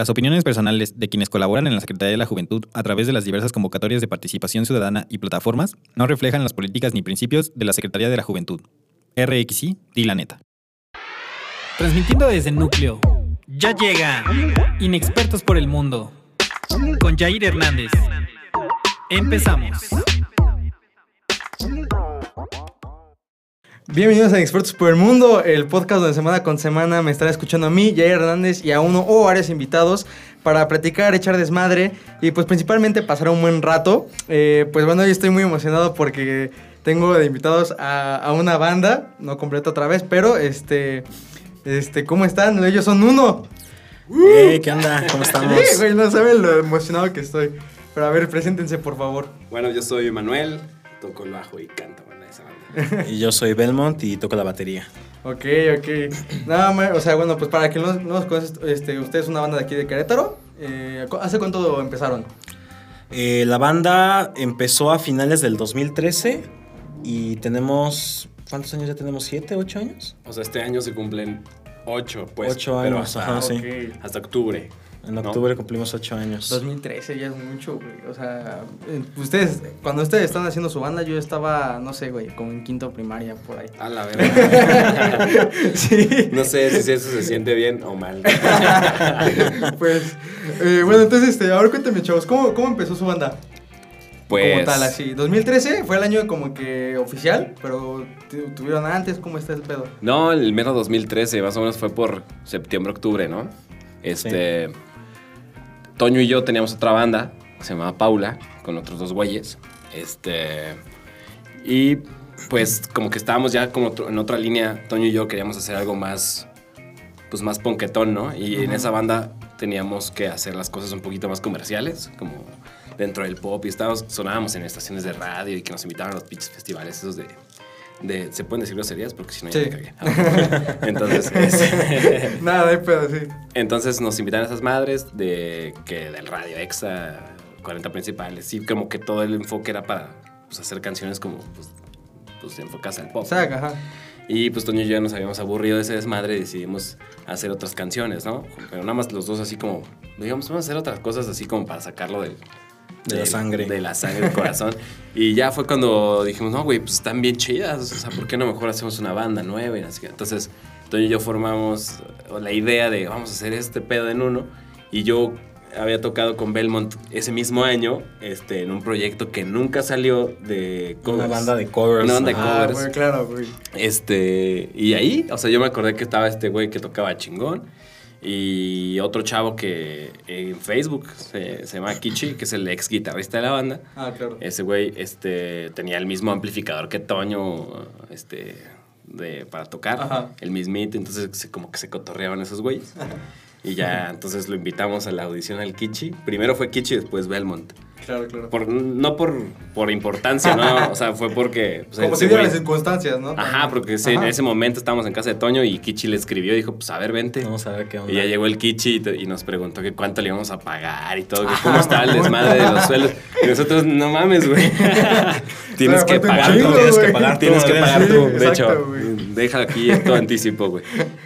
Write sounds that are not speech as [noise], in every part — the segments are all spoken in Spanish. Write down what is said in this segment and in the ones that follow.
Las opiniones personales de quienes colaboran en la Secretaría de la Juventud a través de las diversas convocatorias de participación ciudadana y plataformas no reflejan las políticas ni principios de la Secretaría de la Juventud. RXI, di. Transmitiendo desde núcleo. Ya llega. Inexpertos por el mundo. Con Jair Hernández. Empezamos. Bienvenidos a Expertos por el Mundo, el podcast donde semana con semana me estará escuchando a mí, Jair Hernández, y a uno o varios invitados para platicar, echar desmadre y pues principalmente pasar un buen rato. Eh, pues bueno, hoy estoy muy emocionado porque tengo de invitados a, a una banda, no completa otra vez, pero este, este, ¿cómo están? Ellos son uno. Hey, ¿Qué onda? ¿Cómo estamos? Sí, [laughs] güey, no saben lo emocionado que estoy. Pero a ver, preséntense por favor. Bueno, yo soy Manuel, toco el bajo y canto. Y yo soy Belmont y toco la batería. Ok, ok. Nada más, o sea, bueno, pues para que no, no los conoces, este, ustedes es una banda de aquí de Querétaro. Eh, ¿Hace cuánto empezaron? Eh, la banda empezó a finales del 2013 y tenemos... ¿Cuántos años ya tenemos? ¿Siete, ocho años? O sea, este año se cumplen ocho, pues. Ocho pero años, hasta, ajá, sí. Hasta octubre. En ¿no? octubre cumplimos ocho años. 2013 ya es mucho, güey. O sea, eh, ustedes, cuando ustedes estaban haciendo su banda, yo estaba, no sé, güey, como en quinto primaria, por ahí. A la verdad. [laughs] sí. no sé si eso se siente bien o mal. [laughs] pues, eh, bueno, entonces, este, ahora cuéntame, chavos, ¿cómo, cómo empezó su banda? Pues. Como tal, así. 2013 fue el año como que oficial, pero tu- tuvieron antes, ¿cómo está el pedo? No, el mero 2013, más o menos fue por septiembre, octubre, ¿no? Este. Toño y yo teníamos otra banda que se llamaba Paula, con otros dos güeyes. Este. Y pues, como que estábamos ya como en otra línea, Toño y yo queríamos hacer algo más. Pues más ponquetón, ¿no? Y en esa banda teníamos que hacer las cosas un poquito más comerciales, como dentro del pop. Y estábamos, sonábamos en estaciones de radio y que nos invitaban a los pinches festivales, esos de. De ¿Se pueden decir groserías? Porque si no, ya Sí. me cagué. [laughs] Entonces, este, [laughs] Nada, de pedo, sí. entonces nos invitan a esas madres de que del radio exa, 40 principales, y como que todo el enfoque era para pues, hacer canciones como pues, pues enfocadas al pop. Ajá. Y pues Toño y yo nos habíamos aburrido de ese desmadre y decidimos hacer otras canciones, ¿no? Pero nada más los dos así como, digamos, vamos a hacer otras cosas así como para sacarlo del... De la sangre. De la sangre del corazón. y ya fue cuando dijimos, no, güey, pues están bien chidas. O sea, ¿por qué no mejor hacemos una banda nueva? Y así. Entonces, Toño y yo formamos la idea de vamos a hacer este pedo en uno. Y yo había tocado con Belmont ese mismo año este, en un proyecto que nunca salió de Una covers. banda de covers. Una banda de Ah, covers. güey, claro, güey. Este, y ahí, o sea, yo me acordé que estaba este güey que tocaba chingón y otro chavo que en Facebook se, se llama Kichi, que es el ex guitarrista de la banda. Ah, claro. Ese güey este, tenía el mismo amplificador que Toño este, de, para tocar, Ajá. el mismito, entonces se- como que se cotorreaban esos güeyes. [laughs] Y ya, entonces lo invitamos a la audición al Kichi. Primero fue Kichi, después Belmont. Claro, claro. Por, no por, por importancia, ¿no? O sea, fue porque... pues, Como dieran güey- las circunstancias, ¿no? Ajá, porque ese- en ese momento estábamos en casa de Toño y Kichi le escribió y dijo, pues a ver, vente. Vamos a ver qué onda. Y ya llegó el Kichi y, te- y nos preguntó que cuánto le íbamos a pagar y todo, que cómo estaba el desmadre de los suelos. Y nosotros, no mames, güey. [laughs] tienes que pagar tú. Tienes que pagar, tienes que pagar tú. De hecho, deja aquí todo anticipo, güey.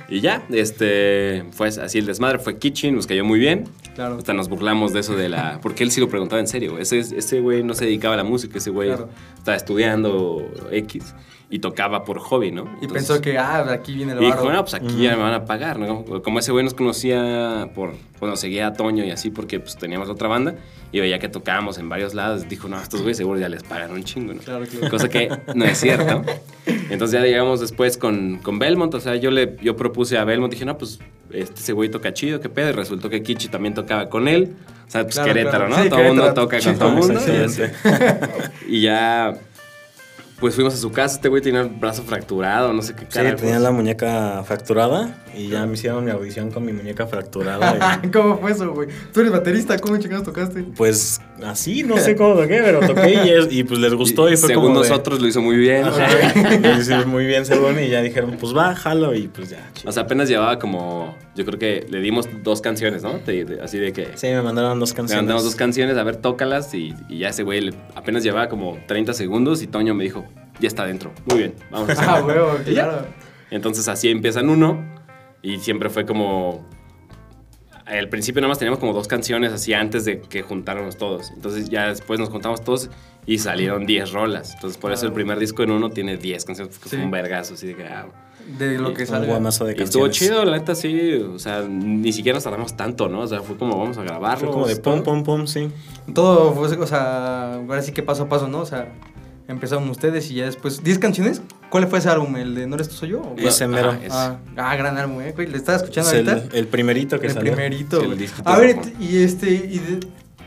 Y ya, este, fue así el desmadre, fue Kichi, nos cayó muy bien. Claro. Hasta nos burlamos de eso de la... Porque él sí lo preguntaba en serio. Ese, ese güey no se dedicaba a la música, ese güey estaba estudiando X y tocaba por hobby, ¿no? Y Entonces- pensó que, ah, aquí viene el y dijo, barro. bueno, pues aquí ya me van a pagar, ¿no? Como ese güey nos conocía por, cuando seguía a Toño y así, porque pues teníamos otra banda y veía que tocábamos en varios lados, dijo, no, estos güeyes seguro ya les pagan un chingo, ¿no? Claro, claro. Cosa que no es cierto. [laughs] Entonces ya llegamos después con, con Belmont, o sea, yo le yo propuse a Belmont, dije, no, pues este ese güey toca chido, qué pedo, y resultó que Kichi también tocaba con él. O sea, pues Claro, Querétaro, claro. ¿no? Sí, todo el mundo toca con todo el mundo. [laughs] Y ya, pues fuimos a su casa, este güey tenía el brazo fracturado, no sé qué Sí, cara. tenía la muñeca fracturada y ya me hicieron mi audición con mi muñeca fracturada. y, [laughs] ¿Cómo fue eso, güey? Tú eres baterista, ¿cómo chingados tocaste? pues así, no sé [laughs] cómo toqué, pero toqué y, es- y, pues les gustó y, fue según como de- nosotros lo hizo muy bien. Ajá, [laughs] lo muy bien según y ya dijeron, pues va, jalo y pues ya. chido. O sea, apenas llevaba como, yo creo que le dimos dos canciones, ¿no? De- de- así de que Sí, me mandaron dos canciones. mandamos dos canciones, a ver, tócalas y, y ya ese güey le- apenas llevaba como 30 segundos y Toño me dijo, ya está dentro, muy bien, vamos a [laughs] Ah, hacerlo". huevo, claro. Entonces así empiezan uno y siempre fue como al principio nada más teníamos como dos canciones así antes de que juntáramos todos. Entonces ya después nos juntamos todos y salieron 10 rolas. Entonces por eso el primer disco en uno tiene 10 canciones, porque Sí. fue un vergazo así de que... ah, De lo Y que Un salga. guamazo de y estuvo canciones. chido, la neta sí, o sea, ni siquiera nos tardamos tanto, ¿no? O sea, fue como vamos a grabarlo. Fue como de pum, pum, pum, sí. Todo fue, o sea, ahora sí que paso a paso, ¿no? O sea, empezaron ustedes y ya después. ¿10 canciones? ¿Cuál fue ese álbum? ¿El de No eres tú, soy yo? ¿O? Ese mero. Es- Ah, ah, gran álbum, ¿eh? Güey, ¿Le estaba escuchando Es el, ahorita? el primerito que el salió. primerito, El güey. disco A ver, y este, y de,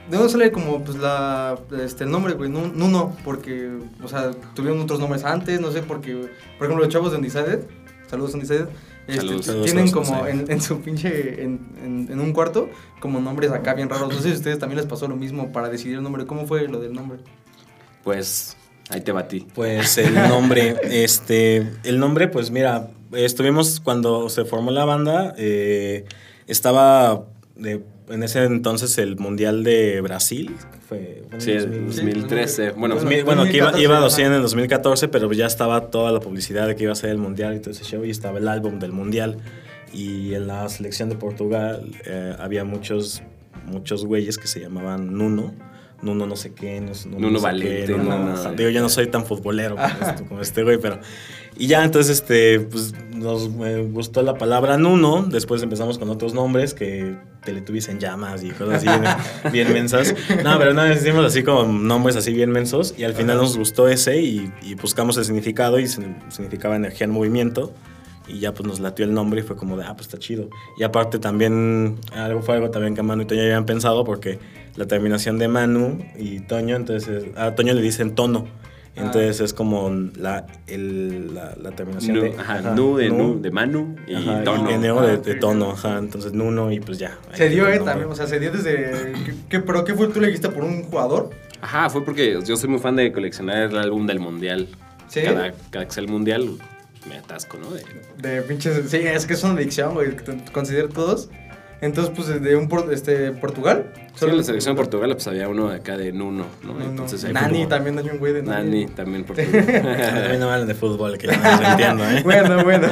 ¿de dónde sale como pues la, este, el nombre, güey? Nu- Nuno, porque, o sea, tuvieron otros nombres antes, no sé, porque, por ejemplo, los chavos de Undecided, saludos Undecided, este, Saludos. Tienen como en, en su pinche, en, en, en un cuarto, como nombres acá bien raros. No sé si a ustedes también les pasó lo mismo para decidir el nombre. ¿Cómo fue lo del nombre? Pues ahí te batí. Pues el nombre, [laughs] este, el nombre, pues mira, estuvimos cuando se formó la banda, eh, estaba de- en ese entonces el Mundial de Brasil, fue, fue en Sí, el 2000. 2013. Bueno, Dos 2000, bueno, que iba, 2014, iba a ajá. 200 en el 2014, pero ya estaba toda la publicidad de que iba a ser el Mundial y todo ese show, y estaba el álbum del Mundial. Y en la selección de Portugal eh, había muchos, muchos güeyes que se llamaban Nuno. Nuno no sé qué, no, sé- Nuno no sé Valente, qué, Nuno- Nuno- ajá. Digo, yo no soy tan futbolero como, este, como este güey, pero... Y ya, entonces, este, pues, nos eh, gustó la palabra Nuno. Después empezamos con otros nombres que Teletubbies en llamas y cosas así bien, [laughs] mensas. No, pero nada, hicimos así como nombres así bien mensos. Y al final nos gustó ese y, y buscamos el significado y sign- significaba energía en movimiento. Y ya pues nos latió el nombre y fue como de, ah, pues está chido. Y aparte también, algo fue algo también que Manu y Toño ya habían pensado porque la terminación de Manu y Toño, entonces a Toño le dicen tono. Entonces es como la, el- la, la terminación Nu, de... ajá, nu de, nu, de Manu y Ajá, tono. y neo de, Ah, de tono, ajá. Entonces Nuno y pues ya. Se dio, eh, también, o sea, se dio desde... ¿qué, qué- pero qué fue? ¿Tú le dijiste por un jugador? Ajá, fue porque yo soy muy fan de coleccionar el álbum del mundial. ¿Sí? Cada, cada que sea el mundial, me atasco, ¿no? De- De pinches... Sí, es que es una adicción, güey, considero todos. Entonces, pues, de un por- este, Portugal. Sí, en la selección de Portugal pues había uno de acá de Nuno, ¿no? No, no. Entonces ahí Nani, como- también hay un güey de Nani. Nani también [laughs] [laughs] A Portugal. mí no me hablan de fútbol, que yo no lo entiendo, ¿eh? [laughs] bueno, bueno.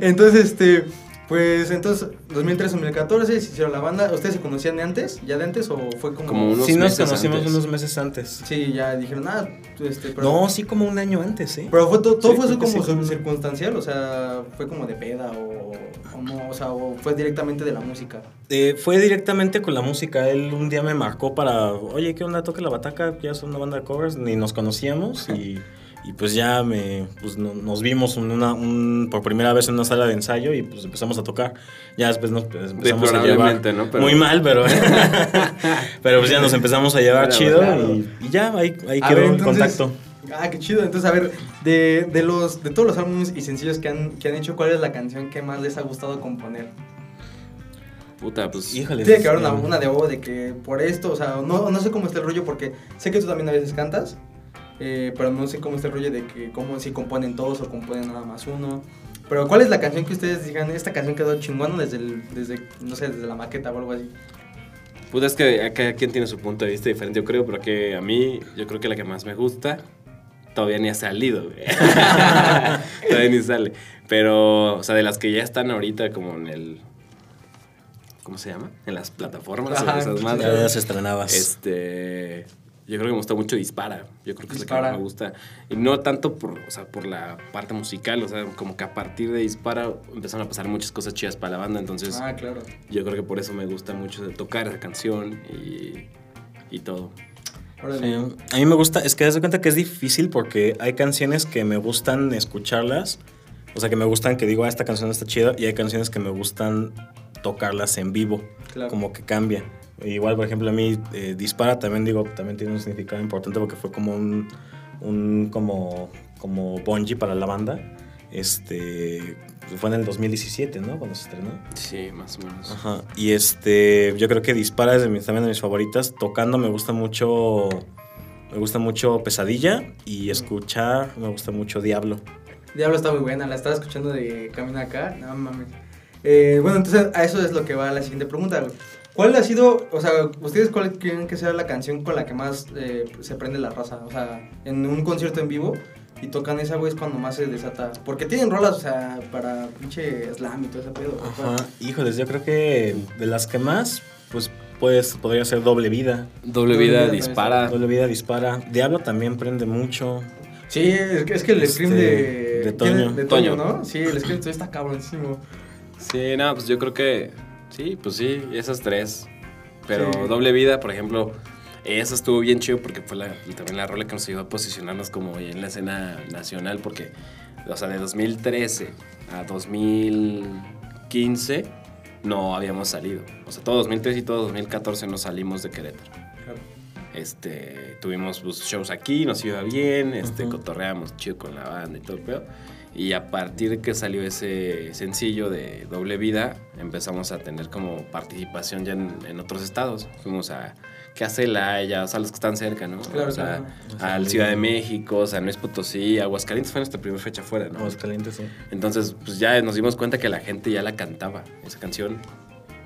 entonces, este, pues, entonces, 2013-2014 se hicieron la banda. ¿Ustedes se conocían de antes? ¿Ya de antes o fue como...? Como unos sí nos meses conocimos antes. unos meses antes. Sí, ya dijeron, ah, este, pero... No, sí como un año antes, ¿eh? Pero fue todo, todo Sí, fue que como sí, circunstancial, o sea, fue como de peda o, o no, o sea, o fue directamente de la música. Eh, fue directamente con la música. Él un día me marcó para, oye, ¿qué onda? Toque la bataca, ya es una banda de covers. Ni nos conocíamos y, y pues ya me, pues no- nos vimos en una, un- por primera vez en una sala de ensayo y pues empezamos a tocar. Ya después nos pues, empezamos a llevar. ¿no? Pero- Muy mal, pero, [laughs] pero pues ya nos empezamos a llevar chido claro. y, y ya ahí, ahí A quedó ver, el entonces- contacto. Ah, qué chido. Entonces, a ver, de, de los de todos los álbumes y sencillos que han, que han hecho, ¿cuál es la canción que más les ha gustado componer? Puta, pues. Híjole. Tiene que haber una, una de oh, de que por esto, o sea, no, no sé cómo está el rollo porque sé que tú también a veces cantas, eh, pero no sé cómo está el rollo de que cómo si componen todos o componen nada más uno. Pero ¿cuál es la canción que ustedes digan, esta canción quedó chingona desde, el, desde no sé, desde la maqueta o algo así? Puta, es que cada quien tiene su punto de vista diferente, yo creo, pero que a mí, yo creo que la que más me gusta todavía ni ha salido, güey. [laughs] todavía ni sale. Pero, o sea, de las que ya están ahorita como en el... ¿Cómo se llama? En las plataformas Ajá, o esas sí, madres. Ya las estrenabas. Este. Yo creo que me gusta mucho Dispara. Yo creo que es la Dispara. que más me gusta. Y no tanto por, o sea, por la parte musical. O sea, como que a partir de Dispara empezaron a pasar muchas cosas chidas para la banda. Entonces, Ah, claro. yo creo que por eso me gusta mucho tocar esa canción y, y todo. Sí, a mí me gusta, es que das cuenta que es difícil porque hay canciones que me gustan escucharlas, o sea, que me gustan que digo, ah, esta canción está chida, y hay canciones que me gustan tocarlas en vivo, Claro. como que cambia. Igual, por ejemplo, a mí eh, Dispara también digo, también tiene un significado importante porque fue como un, un como, como bungee para la banda. Este, fue en el 2017, ¿no? Cuando se estrenó. Sí, más o menos. Ajá. Y este, yo creo que Dispara es de mis, también de mis favoritas. Tocando me gusta mucho, me gusta mucho Pesadilla y escuchar me gusta mucho Diablo. Diablo está muy buena, la estaba escuchando de Camino acá, no mames. Eh, bueno, entonces a eso es lo que va la siguiente pregunta. güey. ¿Cuál ha sido, o sea, ustedes cuál creen que sea la canción con la que más eh, se prende la raza? O sea, en un concierto en vivo, y tocan esa, güey, es cuando más se desata. Porque tienen rolas, o sea, para pinche slam y todo ese pedo. Ajá, híjoles, yo creo que de las que más, pues, pues podría ser Doble Vida. Doble Doble vida vida dispara. Doble Vida dispara. Diablo también prende mucho. Sí, es que, es que el Este, scream de... de Toño. De Toño, Toño. ¿no? Sí, el scream de está cabronísimo. Sí, no, pues yo creo que sí, pues sí, esas tres. Pero Sí. doble vida, por ejemplo, eso estuvo bien chido porque fue la, y también la rola que nos ayudó a posicionarnos como en la escena nacional, porque, o sea, de 2013 a 2015 no habíamos salido. O sea, todo 2013 y todo 2014 no salimos de Querétaro. Este, tuvimos pues, shows aquí, nos iba bien, este, Ujú. cotorreamos chido con la banda y todo el pedo. Y a partir de que salió ese sencillo de Doble Vida, empezamos a tener como participación ya en, en otros estados. Fuimos a que a Celaya, o sea, los que están cerca, ¿no? Claro, o sea, claro. al Ciudad de México, San Luis Potosí, Aguascalientes fue nuestra primera fecha fuera, ¿no? Aguascalientes, sí. Entonces, pues ya nos dimos cuenta que la gente ya la cantaba, esa canción.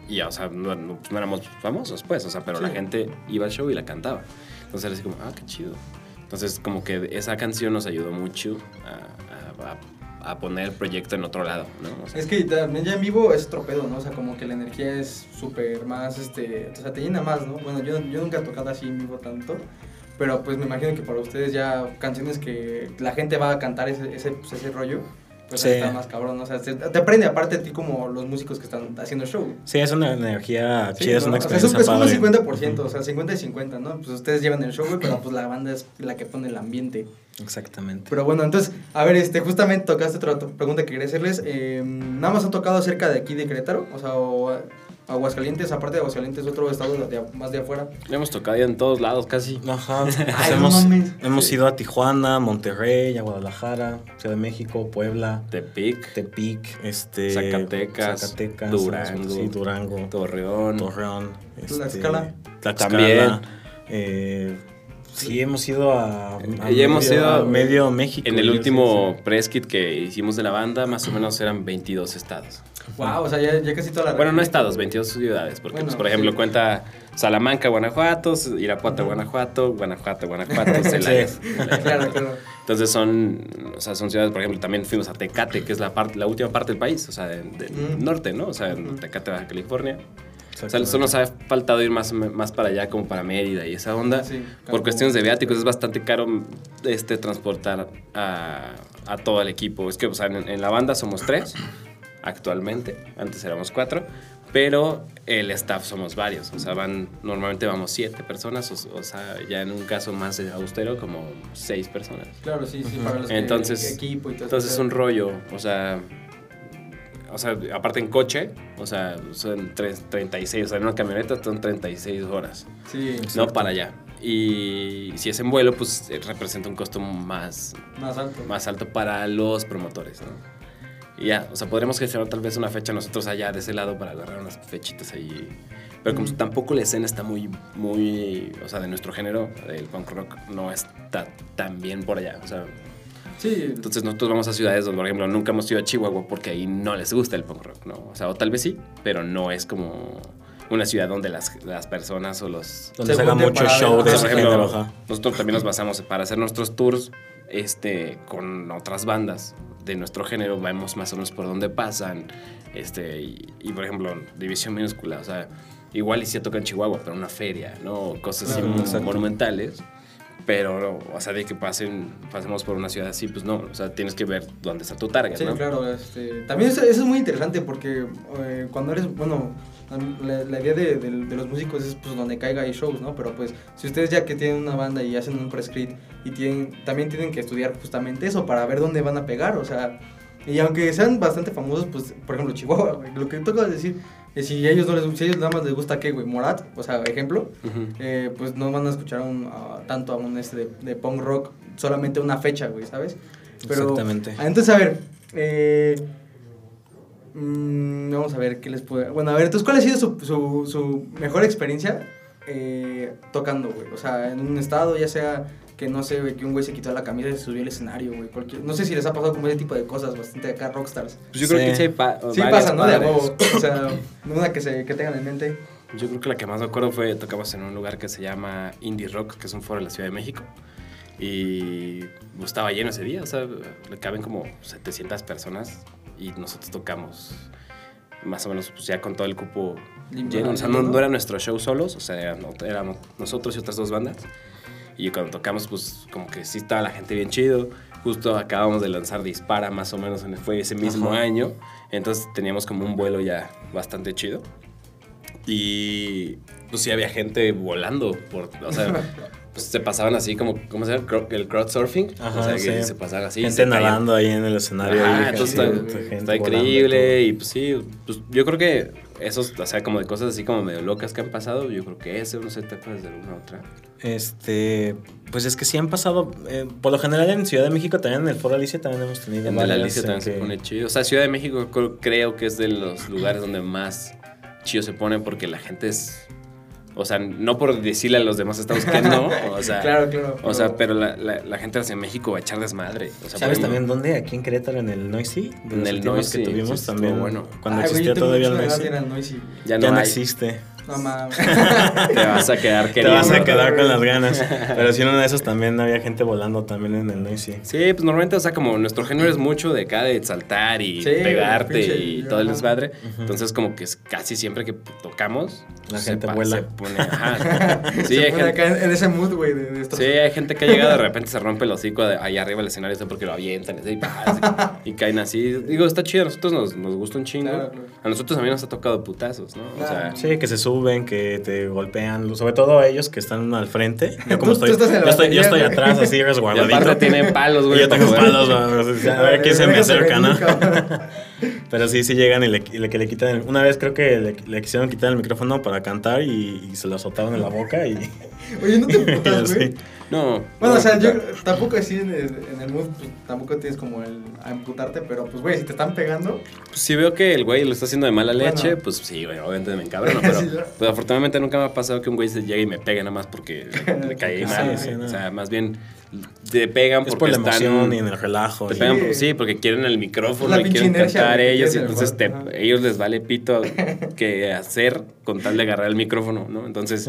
Y ya, o sea, no, no- pues, no éramos famosos, pues, o sea, pero la gente iba al show y la cantaba. Entonces era así como, ah, qué chido. Entonces, como que esa canción nos ayudó mucho a, a- a- a poner el proyecto en otro lado, ¿no? Es que también ya en vivo es otro pedo, ¿no? O sea, como que la energía es súper más, este, o sea, te llena más, ¿no? Bueno, yo, yo nunca he tocado así en vivo tanto, pero pues me imagino que para ustedes ya canciones que la gente va a cantar ese, ese, pues, ese rollo, pues Sí. está más cabrón. O sea, te, te aprende aparte a ti como los músicos que están haciendo show. Sí, es una energía Sí, chida, es una O sea, experiencia es, un- es como padre. 50%, o sea, 50 y 50, ¿no? Pues ustedes llevan el show, güey, pero pues la banda es la que pone el ambiente. Exactamente. Pero bueno, entonces, a ver, este, justamente tocaste otra pregunta que quería hacerles. Eh, ¿Nada más han tocado cerca de aquí de Querétaro? O sea, o Aguascalientes, aparte de Aguascalientes, otro estado de- más de afuera. le hemos tocado ya en todos lados casi. Ajá. pues [laughs] Ay, hemos hemos Sí. ido a Tijuana, Monterrey, a Guadalajara, Ciudad de México, Puebla, Tepic, Tepic, este, Zacatecas, Zacatecas, Durango, sí, Durango, Torreón. Torreón, este, Tlaxcala. Tlaxcala, También. eh, sí, hemos ido a, a Y hemos medio, ido a medio México. En el último sí, sí. press kit que hicimos de la banda, más o menos eran 22 estados. Wow, o sea, ya, ya casi toda la Bueno, no estados, 22 ciudades, porque Bueno, pues, por ejemplo sí. cuenta Salamanca, Guanajuato, Irapuato, Guanajuato, Guanajuato, Guanajuato, [laughs] Celaya. Claro, claro. Entonces son, o sea, son ciudades, por ejemplo, también fuimos a Tecate, que es la parte, la última parte del país, o sea, de- del Mm. norte, ¿no? O sea, en. Tecate, Baja California. O sea, solo nos ha faltado ir más, más para allá, como para Mérida y esa onda. Sí, Por Cancún. cuestiones de viáticos es bastante caro este, transportar a, a todo el equipo. Es que, o sea, en, en la banda somos tres actualmente, antes éramos cuatro, pero el staff somos varios. O sea, van, normalmente vamos siete personas, o, o sea, ya en un caso más austero, como seis personas. Claro, sí, sí, para los que- Entonces, equipo y todo entonces es un rollo, o sea, o sea, aparte en coche, o sea, son tres- 36, o sea, en una camioneta son 36 horas, Sí, no para allá. Y si es en vuelo, pues eh, representa un costo más, más alto. más alto para los promotores, ¿no? Y ya, o sea, podremos gestionar tal vez una fecha nosotros allá de ese lado para agarrar unas fechitas ahí. Pero como Ujú. tampoco la escena está muy, muy, o sea, de nuestro género, el punk rock no está tan bien por allá, o sea, Sí, entonces nosotros vamos a ciudades donde, por ejemplo, nunca hemos ido a Chihuahua porque ahí no les gusta el punk rock, ¿no? O sea, o tal vez sí, pero no es como una ciudad donde las, las personas o los... Donde Se haga mucho show de ejemplo, género, ajá. nosotros también nos basamos para hacer nuestros tours este, con otras bandas de nuestro género, vemos más o menos por dónde pasan, este, y, y, por ejemplo, División Minúscula, o sea, igual y si toca en Chihuahua, pero una feria, ¿no? Cosas así Claro, muy exacto. monumentales. Pero, o sea, de que pasen, pasemos por una ciudad así, pues no. O sea, tienes que ver dónde está tu target, Sí, ¿no? claro. Este, también eso, eso es muy interesante porque eh, cuando eres, bueno, la, la idea de, de- de los músicos es pues donde caiga hay shows, ¿no? Pero pues si ustedes ya que tienen una banda y hacen un prescript y tienen, también tienen que estudiar justamente eso para ver dónde van a pegar, o sea, y aunque sean bastante famosos, pues, por ejemplo, Chihuahua, güey, lo que toca decir es si a ellos no les, si a ellos nada más les gusta qué, güey, Morat, o sea, ejemplo, eh, pues no van a escuchar un, a- tanto a un este de, de punk rock solamente una fecha, güey, ¿sabes? Exactamente. ah, Entonces, a ver, eh, mm, vamos a ver qué les puede... Bueno, a ver, entonces, ¿cuál ha sido su, su, su mejor experiencia eh, tocando, güey? O sea, en un estado, ya sea que no sé, güey, que un güey se quitó la camisa y se subió al escenario, güey. cualquier- No sé si les ha pasado como ese tipo de cosas bastante acá, rockstars. Pues yo creo Sí. que sí pa- Sí pasa, ¿no? De huevo. O sea, una que, se, que tengan en mente. Yo creo que la que más me acuerdo fue, tocamos en un lugar que se llama Indie Rock, que es un foro en la Ciudad de México. Y pues, estaba lleno ese día, o sea, le caben como 700 personas y nosotros tocamos más o menos pues ya con todo el cupo lleno. O sea, no, ¿no? era nuestro show solos, o sea, no- éramos nosotros y otras dos bandas. Y cuando tocamos, pues como que sí estaba la gente bien chido. Justo acabamos de lanzar Dispara, más o menos, en- fue ese mismo Ajá. año. Entonces teníamos como un vuelo ya bastante chido. Y pues sí había gente volando. Por, o sea, [laughs] pues se pasaban así como, ¿cómo se llama? El crowdsurfing. Ajá, o sea, que sí. se pasaban así. Gente nadando ahí en el escenario. Ajá, y entonces está, gente está volando, increíble y pues sí, pues yo creo que esos, o sea, como de cosas así como medio locas que han pasado, yo creo que ese, no sé, te acuerdas de alguna otra. Este, pues es que sí han pasado, eh, por lo general en Ciudad de México también, en el Foro Alicia también hemos tenido En la varias Alicia también se que- pone chido. O sea, Ciudad de México creo, creo que es de los lugares donde más chido se pone porque la gente es... O sea, no por decirle a los demás estados que no, [laughs] o sea... Claro, claro. O sea, pero la, la, la gente hacia México va a echar desmadre. O sea, ¿Sabes también dónde? Aquí en Querétaro, en el Noisy. De En los el Noisy, que tuvimos sí, también. bueno. Cuando Ay, existía todavía el Noisy. Ya Ya no, no, hay. existe. No mames. [laughs] Te vas a quedar Te queriendo. vas a quedar con las ganas. Pero si en una de esas también había gente volando también en el Noisy. Sí, pues normalmente, o sea, como nuestro género es mucho de acá de saltar y Sí, pegarte pinche, y todo el desmadre. Entonces, como que es casi siempre que tocamos, La se gente pa- vuela. Se pone, ajá. [laughs] Sí, Se hay pone gente, acá en, ese mood, güey, de, de estos- sí, hay gente que ha llegado de [laughs] repente se rompe el hocico de ahí arriba del escenario porque lo avientan y, así, pa, así, y caen así. Digo, está chido, a nosotros nos, nos gusta un chingo. Claro, claro. A nosotros también nos ha tocado putazos, ¿no? O sea, Claro. Sí, que se suben, que te golpean, sobre todo ellos que están al frente. Yo como estoy, yo estoy, yo estoy atrás, así y resguardadito. aparte tiene palos, [laughs] Y güey. yo tengo palos, güey, a ver quién se me acerca, ¿no? [laughs] Pero sí, sí llegan y le, y le- que le quitan. el- una vez creo que le, le quisieron quitar el micrófono para cantar y, y se lo azotaron en la boca y. [laughs] Oye, ¿no te [laughs] putas, güey? Sí. No. Bueno, no, o sea, yo tampoco así en el, en el mood, pues, tampoco tienes como el a emputarte, pero pues, güey, si te están pegando, Pues, si veo que el güey lo está haciendo de mala Bueno. leche, pues sí, güey, obviamente me [laughs] encabrono, pero, Sí, pero afortunadamente nunca me ha pasado que un güey se llegue y me pegue nada más porque le caí mal. sí, güey. no. O sea, más bien te pegan Es porque por la están... emoción y en el relajo. Te y- pegan, Sí. por- sí, porque quieren el micrófono La y quieren cantar ellos, y entonces te, ellos les vale pito [laughs] que hacer con tal de agarrar el micrófono, ¿no? Entonces,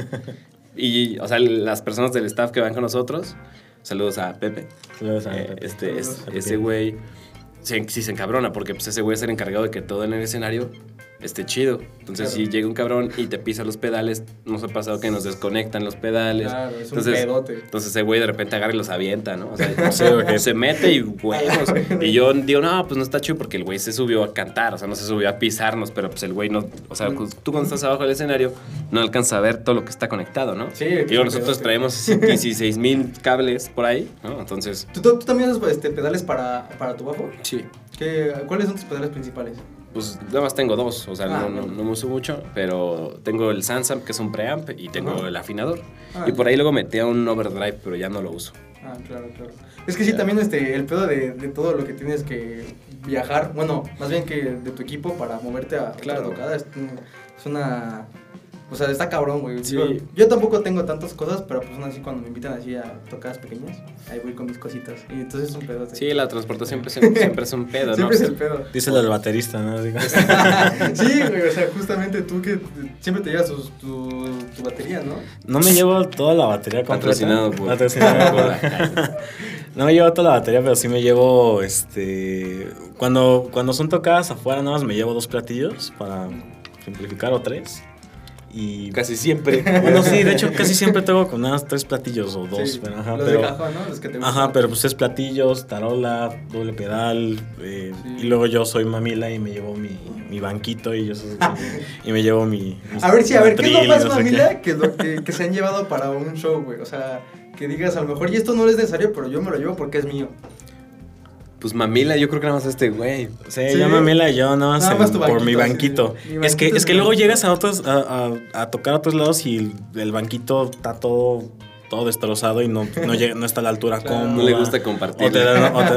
y, o sea, las personas del staff que van con nosotros, saludos a Pepe, Saludos a eh, Pepe. este, es- ese güey sí se encabrona porque pues, ese güey es el encargado de que todo en el escenario esté chido. Entonces, Claro. si llega un cabrón y te pisa los pedales, nos ha pasado que nos desconectan los pedales. Claro, es un entonces, pedote. entonces ese güey de repente agarra y los avienta, ¿no? O sea, [laughs] se mete y huevos. [laughs] Y yo digo, no, pues no está chido porque el güey se subió a cantar, o sea, no se subió a pisarnos, pero pues el güey no, o sea, pues, tú cuando estás abajo del escenario no alcanzas a ver todo lo que está conectado, ¿no? Sí, claro, nosotros sí. traemos [laughs] 16 mil cables por ahí, ¿no? Entonces, ¿Tú, tú, tú también usas este, pedales para, para tu bajo? sí. ¿Qué, ¿Cuáles son tus pedales principales? Pues nada más tengo dos, o sea, Ah, no, no, no me uso mucho, pero tengo el Sansamp, que es un preamp, y tengo el afinador. Ah, y por ahí luego metí a un overdrive, pero ya no lo uso. Ah, claro, claro. Es que sí, también este, el pedo de, de todo lo que tienes que viajar, bueno, más bien que de tu equipo para moverte a Claro. otra tocada, es, un- es una... O sea, está cabrón, güey. Sí. Digo, Yo tampoco tengo tantas cosas, pero pues aún así cuando me invitan así a tocadas pequeñas, ahí voy con mis cositas. Y entonces es un pedo. Sí, la transportación siempre, siempre es un pedo, ¿no? Siempre es el pedo. Dice el baterista, ¿no? [laughs] Sí, güey, o sea, justamente tú que siempre te llevas tu, tu, tu batería, ¿no? No me llevo toda la batería completa. Patrocinado por- Patrocinado por- [laughs] [laughs] No me llevo toda la batería, pero sí me llevo, este... Cuando, cuando son tocadas afuera, nada más me llevo dos platillos para simplificar o tres. Y... Casi siempre. [laughs] Bueno, sí, de hecho casi siempre tengo con unas tres platillos o dos. Sí, pero, ajá, los pero, de cajón, ¿no? Los que te gustan. ajá, pero pues es platillos, tarola, doble pedal. eh, Sí. Y luego yo soy mamila y me llevo mi, mi banquito y yo soy- [laughs] y me llevo mi... A ver, sí, a ver, ¿qué es lo más no sé qué. mamila que, lo que, que se han llevado para un show, güey? O sea, que digas, a lo mejor, y esto no es necesario, pero yo me lo llevo porque es mío. Pues mamila, yo creo que nada más este güey. Sí, Sí. yo mamila y yo nada más, Nada en- por mi banquito, sí, Es que, es es que luego llegas a otros, a, a- a tocar a otros lados y el, el banquito está todo, todo destrozado y no, no, llega, no está a la altura Claro. cómoda. No le gusta compartir. O te o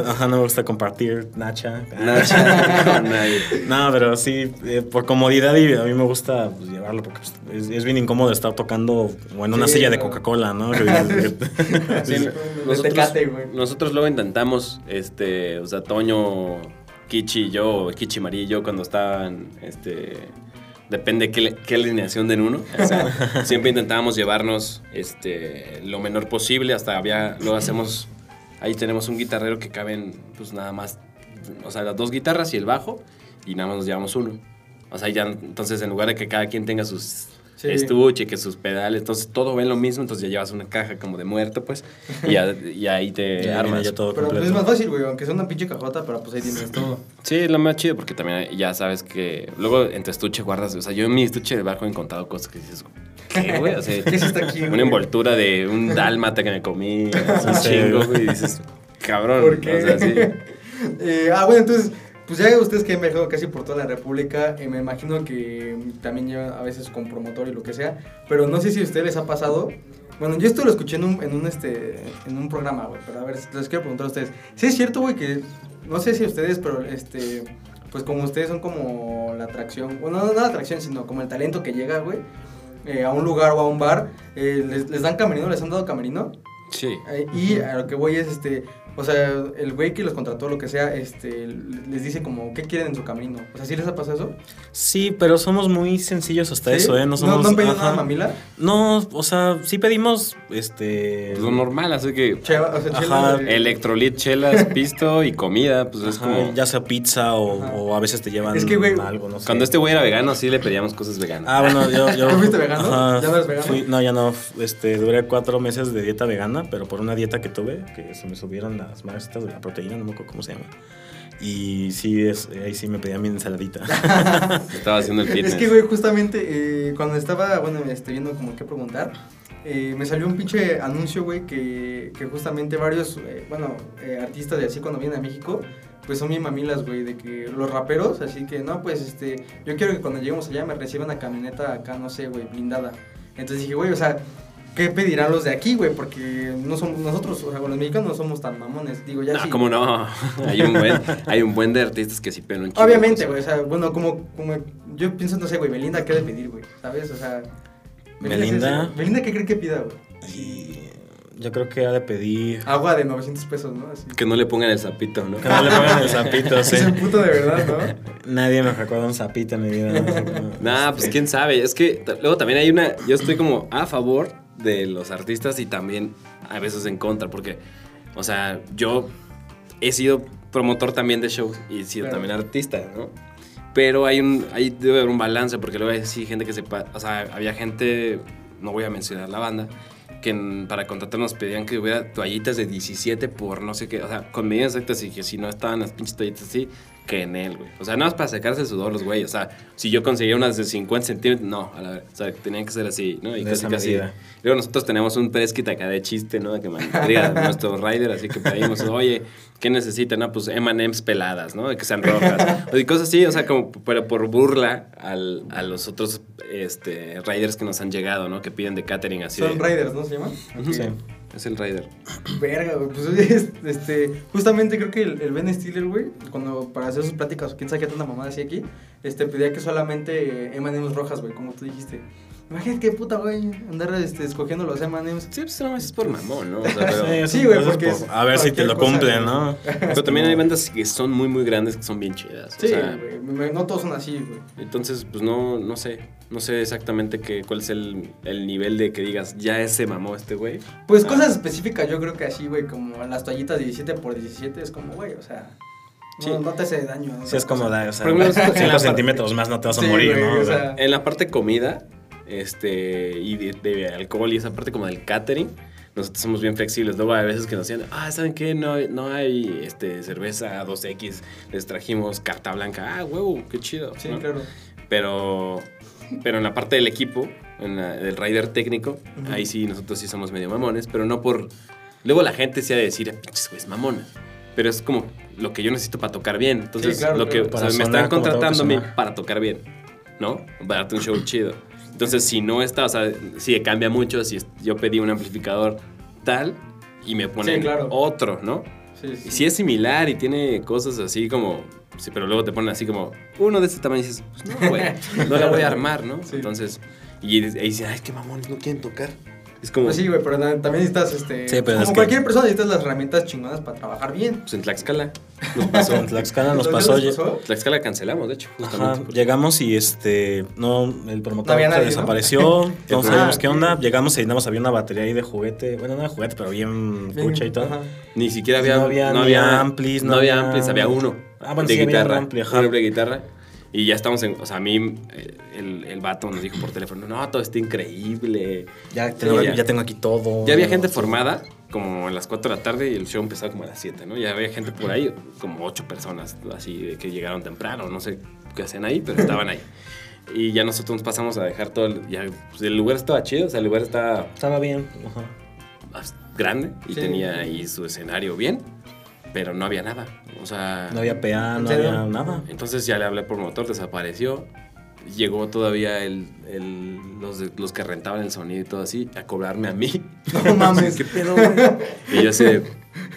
te- ajá, no me gusta compartir, Nacha. Nacha, con [laughs] nadie. No, pero sí, eh, por comodidad y a mí me gusta pues, llevarlo porque pues, es, es bien incómodo estar tocando o en una Sí, silla de. Coca-Cola, ¿no? [laughs] Que- Sí, [laughs] De nosotros, nosotros luego intentamos, este, o sea, Toño, Kichi y yo, Kichi María y yo cuando estaban, este, depende qué, qué alineación den uno. O sea, [laughs] siempre intentábamos llevarnos, este, lo menor posible, hasta había, luego hacemos Ahí tenemos un guitarrero que caben, pues nada más, o sea, las dos guitarras y el bajo, y nada más nos llevamos uno. O sea, ya, entonces en lugar de que cada quien tenga sus Sí. estuche, que sus pedales, entonces todo ven lo mismo, entonces ya llevas una caja como de muerto, pues, y, ya- y ahí te [laughs] Ya, armas. ya todo Pero pues, es más fácil, güey, aunque sea una pinche cajota, pero pues ahí tienes todo. Sí, es lo más chido porque también ya sabes que luego en tu estuche guardas, o sea, yo en mi estuche de bajo he encontrado cosas que dices, ¿qué, güey? O sea, ¿Qué es esto aquí, una envoltura de un [laughs] dálmata que me comí, así un chingo, güey. güey, y dices, cabrón, ¿Por qué? o sea, sí. [laughs] Eh, ah, bueno, entonces, pues ya ustedes que han viajado casi por toda la República, eh, me imagino que también llevan a veces con promotor y lo que sea, pero no sé si a ustedes les ha pasado. Bueno, yo esto lo escuché en un, en un, este, en un programa, güey, pero a ver, les quiero preguntar a ustedes. Sí es cierto, güey, que no sé si ustedes, pero este, pues como ustedes son como la atracción, bueno, no, no la atracción, sino como el talento que llega, güey, eh, a un lugar o a un bar, eh, les, les dan camerino, les han dado camerino. Sí. Eh, Y a lo que voy es, este, o sea, el güey que los contrató, lo que sea, este, les dice como, ¿qué quieren en su camino? O sea, ¿sí les ha pasado eso? Sí, pero somos muy sencillos hasta ¿Sí? eso, ¿eh? No somos. ¿No, han pedido ajá. nada mamila? No, o sea, sí pedimos, este... Pues lo normal, así que Che, o sea, Ajá, chelas, electrolit, chelas, [laughs] pisto y comida, pues es ajá, como... ya sea pizza o, a veces te llevan Es que, güey, algo, no sé. Cuando este güey era vegano, sí le pedíamos cosas veganas. Ah, bueno, yo... yo [laughs] ¿Tú fuiste vegano? ¿Ya no eres vegano? fui- no, ya no. Este, duré cuatro meses de dieta vegana, pero por una dieta que tuve, que se me subieron las madres estas de la proteína, no me acuerdo cómo se llama. Y sí, es, ahí sí me pedía mi ensaladita. [laughs] Estaba haciendo el fitness. Es que, güey, justamente eh, cuando estaba, bueno, este, viendo como qué preguntar, eh, me salió un pinche anuncio, güey, que, que justamente varios, eh, bueno, eh, artistas de así cuando vienen a México, pues son bien mamilas, güey, de que los raperos, así que, no, pues, este, yo quiero que cuando lleguemos allá me reciban una camioneta acá, no sé, güey, blindada. Entonces dije, güey, o sea, ¿qué pedirán los de aquí, güey? Porque no somos, nosotros, o sea, los mexicanos no somos tan mamones, digo, ya No, sí. ¿cómo no? [laughs] hay, un buen, hay un buen de artistas que sí piden un chingo de Obviamente, güey, o sea, bueno, como, como yo pienso, no sé, güey, Belinda, ¿qué ha de pedir, güey? ¿Sabes? O sea... Belinda. ¿Belinda qué cree que pida, güey? Y yo creo que ha de pedir... Agua de 900 pesos, ¿no? Así. Que no le pongan el sapito, ¿no? Que no le pongan el sapito, [laughs] sí. Es un puto de verdad, ¿no? [laughs] Nadie me recuerda un sapito en mi vida. ¿no? Nah, pues quién sabe. Es que luego también hay una. Yo estoy como a favor de los artistas y también a veces en contra, porque, o sea, yo he sido promotor también de shows y he sido Claro. también artista, ¿no? Pero hay un, hay, debe haber un balance, porque luego hay sí, gente que se. O sea, había gente, no voy a mencionar la banda, que en- para contratarnos pedían que hubiera toallitas de 17 por no sé qué, o sea, con medidas exactas y que si no estaban las pinches toallitas así, que en él, güey. O sea, nada más para sacarse el sudor los güeyes. O sea, si yo conseguía unas de 50 centímetros, no, a la ver, o sea, tenían que ser así, ¿no? Y De casi esa casi. Luego nosotros tenemos un press kit acá de chiste, ¿no? De que mandaría [laughs] nuestro rider, así que pedimos, oye, ¿qué necesitan? No, pues M&M's peladas, ¿no? De que sean rojas. O y cosas así, o sea, como pero por burla al, a los otros este, riders que nos han llegado, ¿no? Que piden de catering así. Son de, Riders, ¿no se llaman? Sí. Es el rider. Verga, güey. Pues es- este, justamente creo que el, Ben Stiller, güey, cuando para hacer sus pláticas, quién sabe qué tanta mamada hacía aquí, este, pedía que solamente eh, rojas, güey, como tú dijiste. Imagínate qué puta, güey, andar este, escogiendo los M&M's. Sí, pues no, es por mamón, ¿no? O sea, [laughs] pero, Sí, güey, eso es porque es A ver si te lo cumplen. ¿no? pero también hay bandas que son muy, muy grandes que son bien chidas. Sí, o sea, güey, no todos son así, güey. Entonces, pues no, no sé. No sé exactamente qué, cuál es el, el nivel de que digas, ya se mamó este güey. Pues Ah. cosas específicas, yo creo que así, güey, como las toallitas 17 por 17 es como, güey, o sea, no, Sí. no te hace daño. ¿no? Sí, es como da, o sea, Por ejemplo, [laughs] en la 5 parte- centímetros más no te vas a Sí, morir, güey, ¿no? o sea, En la parte comida, este, y de, de alcohol y esa parte como del catering, nosotros somos bien flexibles. Luego hay veces que nos dicen, ah, ¿saben qué? No, hay- no hay este, cerveza 2X, les trajimos carta blanca. Ah, huevo, qué chido. sí, ¿no? claro. Pero, pero en la parte del equipo, en la- del rider técnico, Ujú. ahí sí, nosotros sí somos medio mamones, pero no por... Luego la gente se ha de decir, "Ah, pinches güeyes mamones. Pero es como lo que yo necesito para tocar bien. Entonces, Sí, claro, lo que o sea, Para me sonar están contratando a mí sonar. para tocar bien, ¿no? Para darte un show [clears throat] chido. Entonces, si no está, o sea, si cambia mucho, si yo pedí un amplificador tal y me ponen Sí, claro. otro, ¿no? Sí, sí. Y si es similar y tiene cosas así como. Sí, pero luego te ponen así como uno de este tamaño y dices, pues no, güey, [laughs] no la voy a armar, ¿no? Sí. Entonces, y ahí dicen, ay, qué mamones, no quieren tocar. Es como, Pues sí, güey, pero también necesitas, este... Sí, pero como es que- cualquier persona necesitas las herramientas chingonas para trabajar bien. pues en Tlaxcala nos pasó. En Tlaxcala nos [laughs] ¿Los pasó, pasó? Tlaxcala cancelamos, de hecho. Ajá, justamente. llegamos y este, no, el No promotor había se nadie, ¿no? desapareció, [laughs] no sabíamos Ah, qué onda, llegamos y nada más había una batería ahí de juguete, bueno, no de juguete, pero bien Bien, cucha y todo. ajá. Ni siquiera había, No había ni amplis, no, no había había- amplis, había uno. Ah, bueno, de sí, había guitarra. un ampli, ajá. un ampli de guitarra. Y ya estamos en. O sea, a mí, eh, el, el vato nos dijo por teléfono: No, todo está increíble. Ya, tengo, ya. ya tengo aquí todo. Ya había gente formada como a las 4 de la tarde y el show empezaba como a las 7, ¿no? Ya había gente por ahí, como 8 personas, así que llegaron temprano, no sé qué hacían ahí, pero estaban ahí. Y ya nosotros nos pasamos a dejar todo el, ya, pues, el lugar estaba chido, o sea, el lugar estaba Estaba bien, ajá. grande y Sí. tenía ahí su escenario bien, pero no había nada. O sea, No había PA, ¿En no había nada. entonces ya le hablé por motor, desapareció. Llegó todavía el, el- los, de- los que rentaban el sonido y todo así a cobrarme a mí. No mames. [laughs] ¿Qué pedo? Y yo de,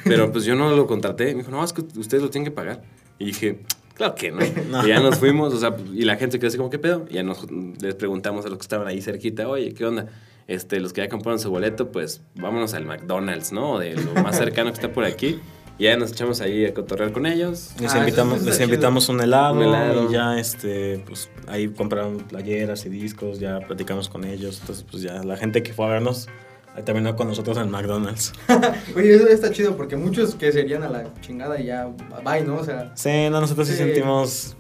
pero pues yo no lo contraté. Me dijo, no, es que ustedes lo tienen que pagar. Y dije, claro que no. [laughs] No. Y ya nos fuimos, o sea, y la gente quedó así como, ¿qué pedo? Y ya nos, les preguntamos a los que estaban ahí cerquita, oye, ¿qué onda? Este, los que ya compraron su boleto, pues vámonos al McDonald's, ¿no? De lo más cercano que está por aquí. Y ya nos echamos ahí a cotorrear con ellos. Les Ah, invitamos, les invitamos un helado, Un helado. y ya este, pues ahí compraron playeras y discos, ya platicamos con ellos. Entonces, pues ya la gente que fue a vernos ahí terminó con nosotros en McDonald's. [laughs] Oye, eso está chido porque muchos que serían a la chingada y ya bye, ¿no? O sea, Sí, no, nosotros sí, Sí. sentimos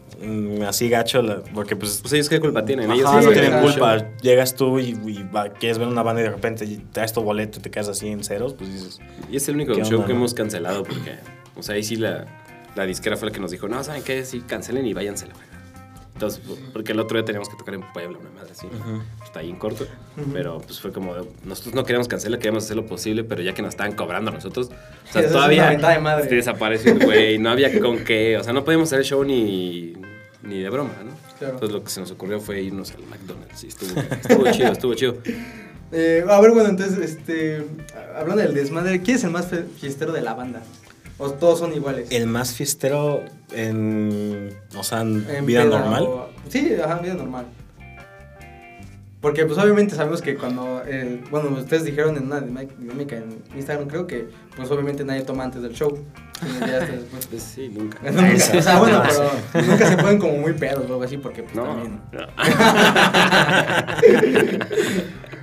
así gacho, la- porque pues... Pues ellos qué culpa tienen, ellos Ajá, sí, no tienen culpa. Llegas tú y, y va- quieres ver una banda y de repente y traes tu boleto y te quedas así en ceros, pues dices... Y es el único ¿Qué show onda, que no? hemos cancelado porque, o sea, ahí sí la, la disquera fue la que nos dijo, no, ¿saben qué? Sí, cancelen y váyanse la. Entonces, porque el otro día teníamos que tocar en Puebla, una madre así. Ujú. Está ahí en corto. Pero pues fue como, nosotros no queríamos cancelar, queríamos hacer lo posible, pero ya que nos estaban cobrando a nosotros, o sea, todavía de madre. se desapareció el güey, no había con qué, o sea, no podíamos hacer el show ni, ni de broma, ¿no? Claro. Entonces lo que se nos ocurrió fue irnos al McDonald's y estuvo, estuvo chido, estuvo chido. eh, a ver, bueno, entonces, este, hablando del desmadre, ¿quién es el más fiestero de la banda? ¿O todos son iguales? El más fiestero en... O sea, en, En vida peda normal. o- Sí, ajá, vida normal. Porque pues obviamente sabemos que cuando, eh, bueno, ustedes dijeron en una dinámica en Instagram, creo que pues obviamente nadie toma antes del show. sino ya hasta después. Pues sí, nunca. Nunca, o sea, bueno, pero [laughs] [laughs] nunca se ponen como muy pedos o algo así porque pues No, también. no. [laughs]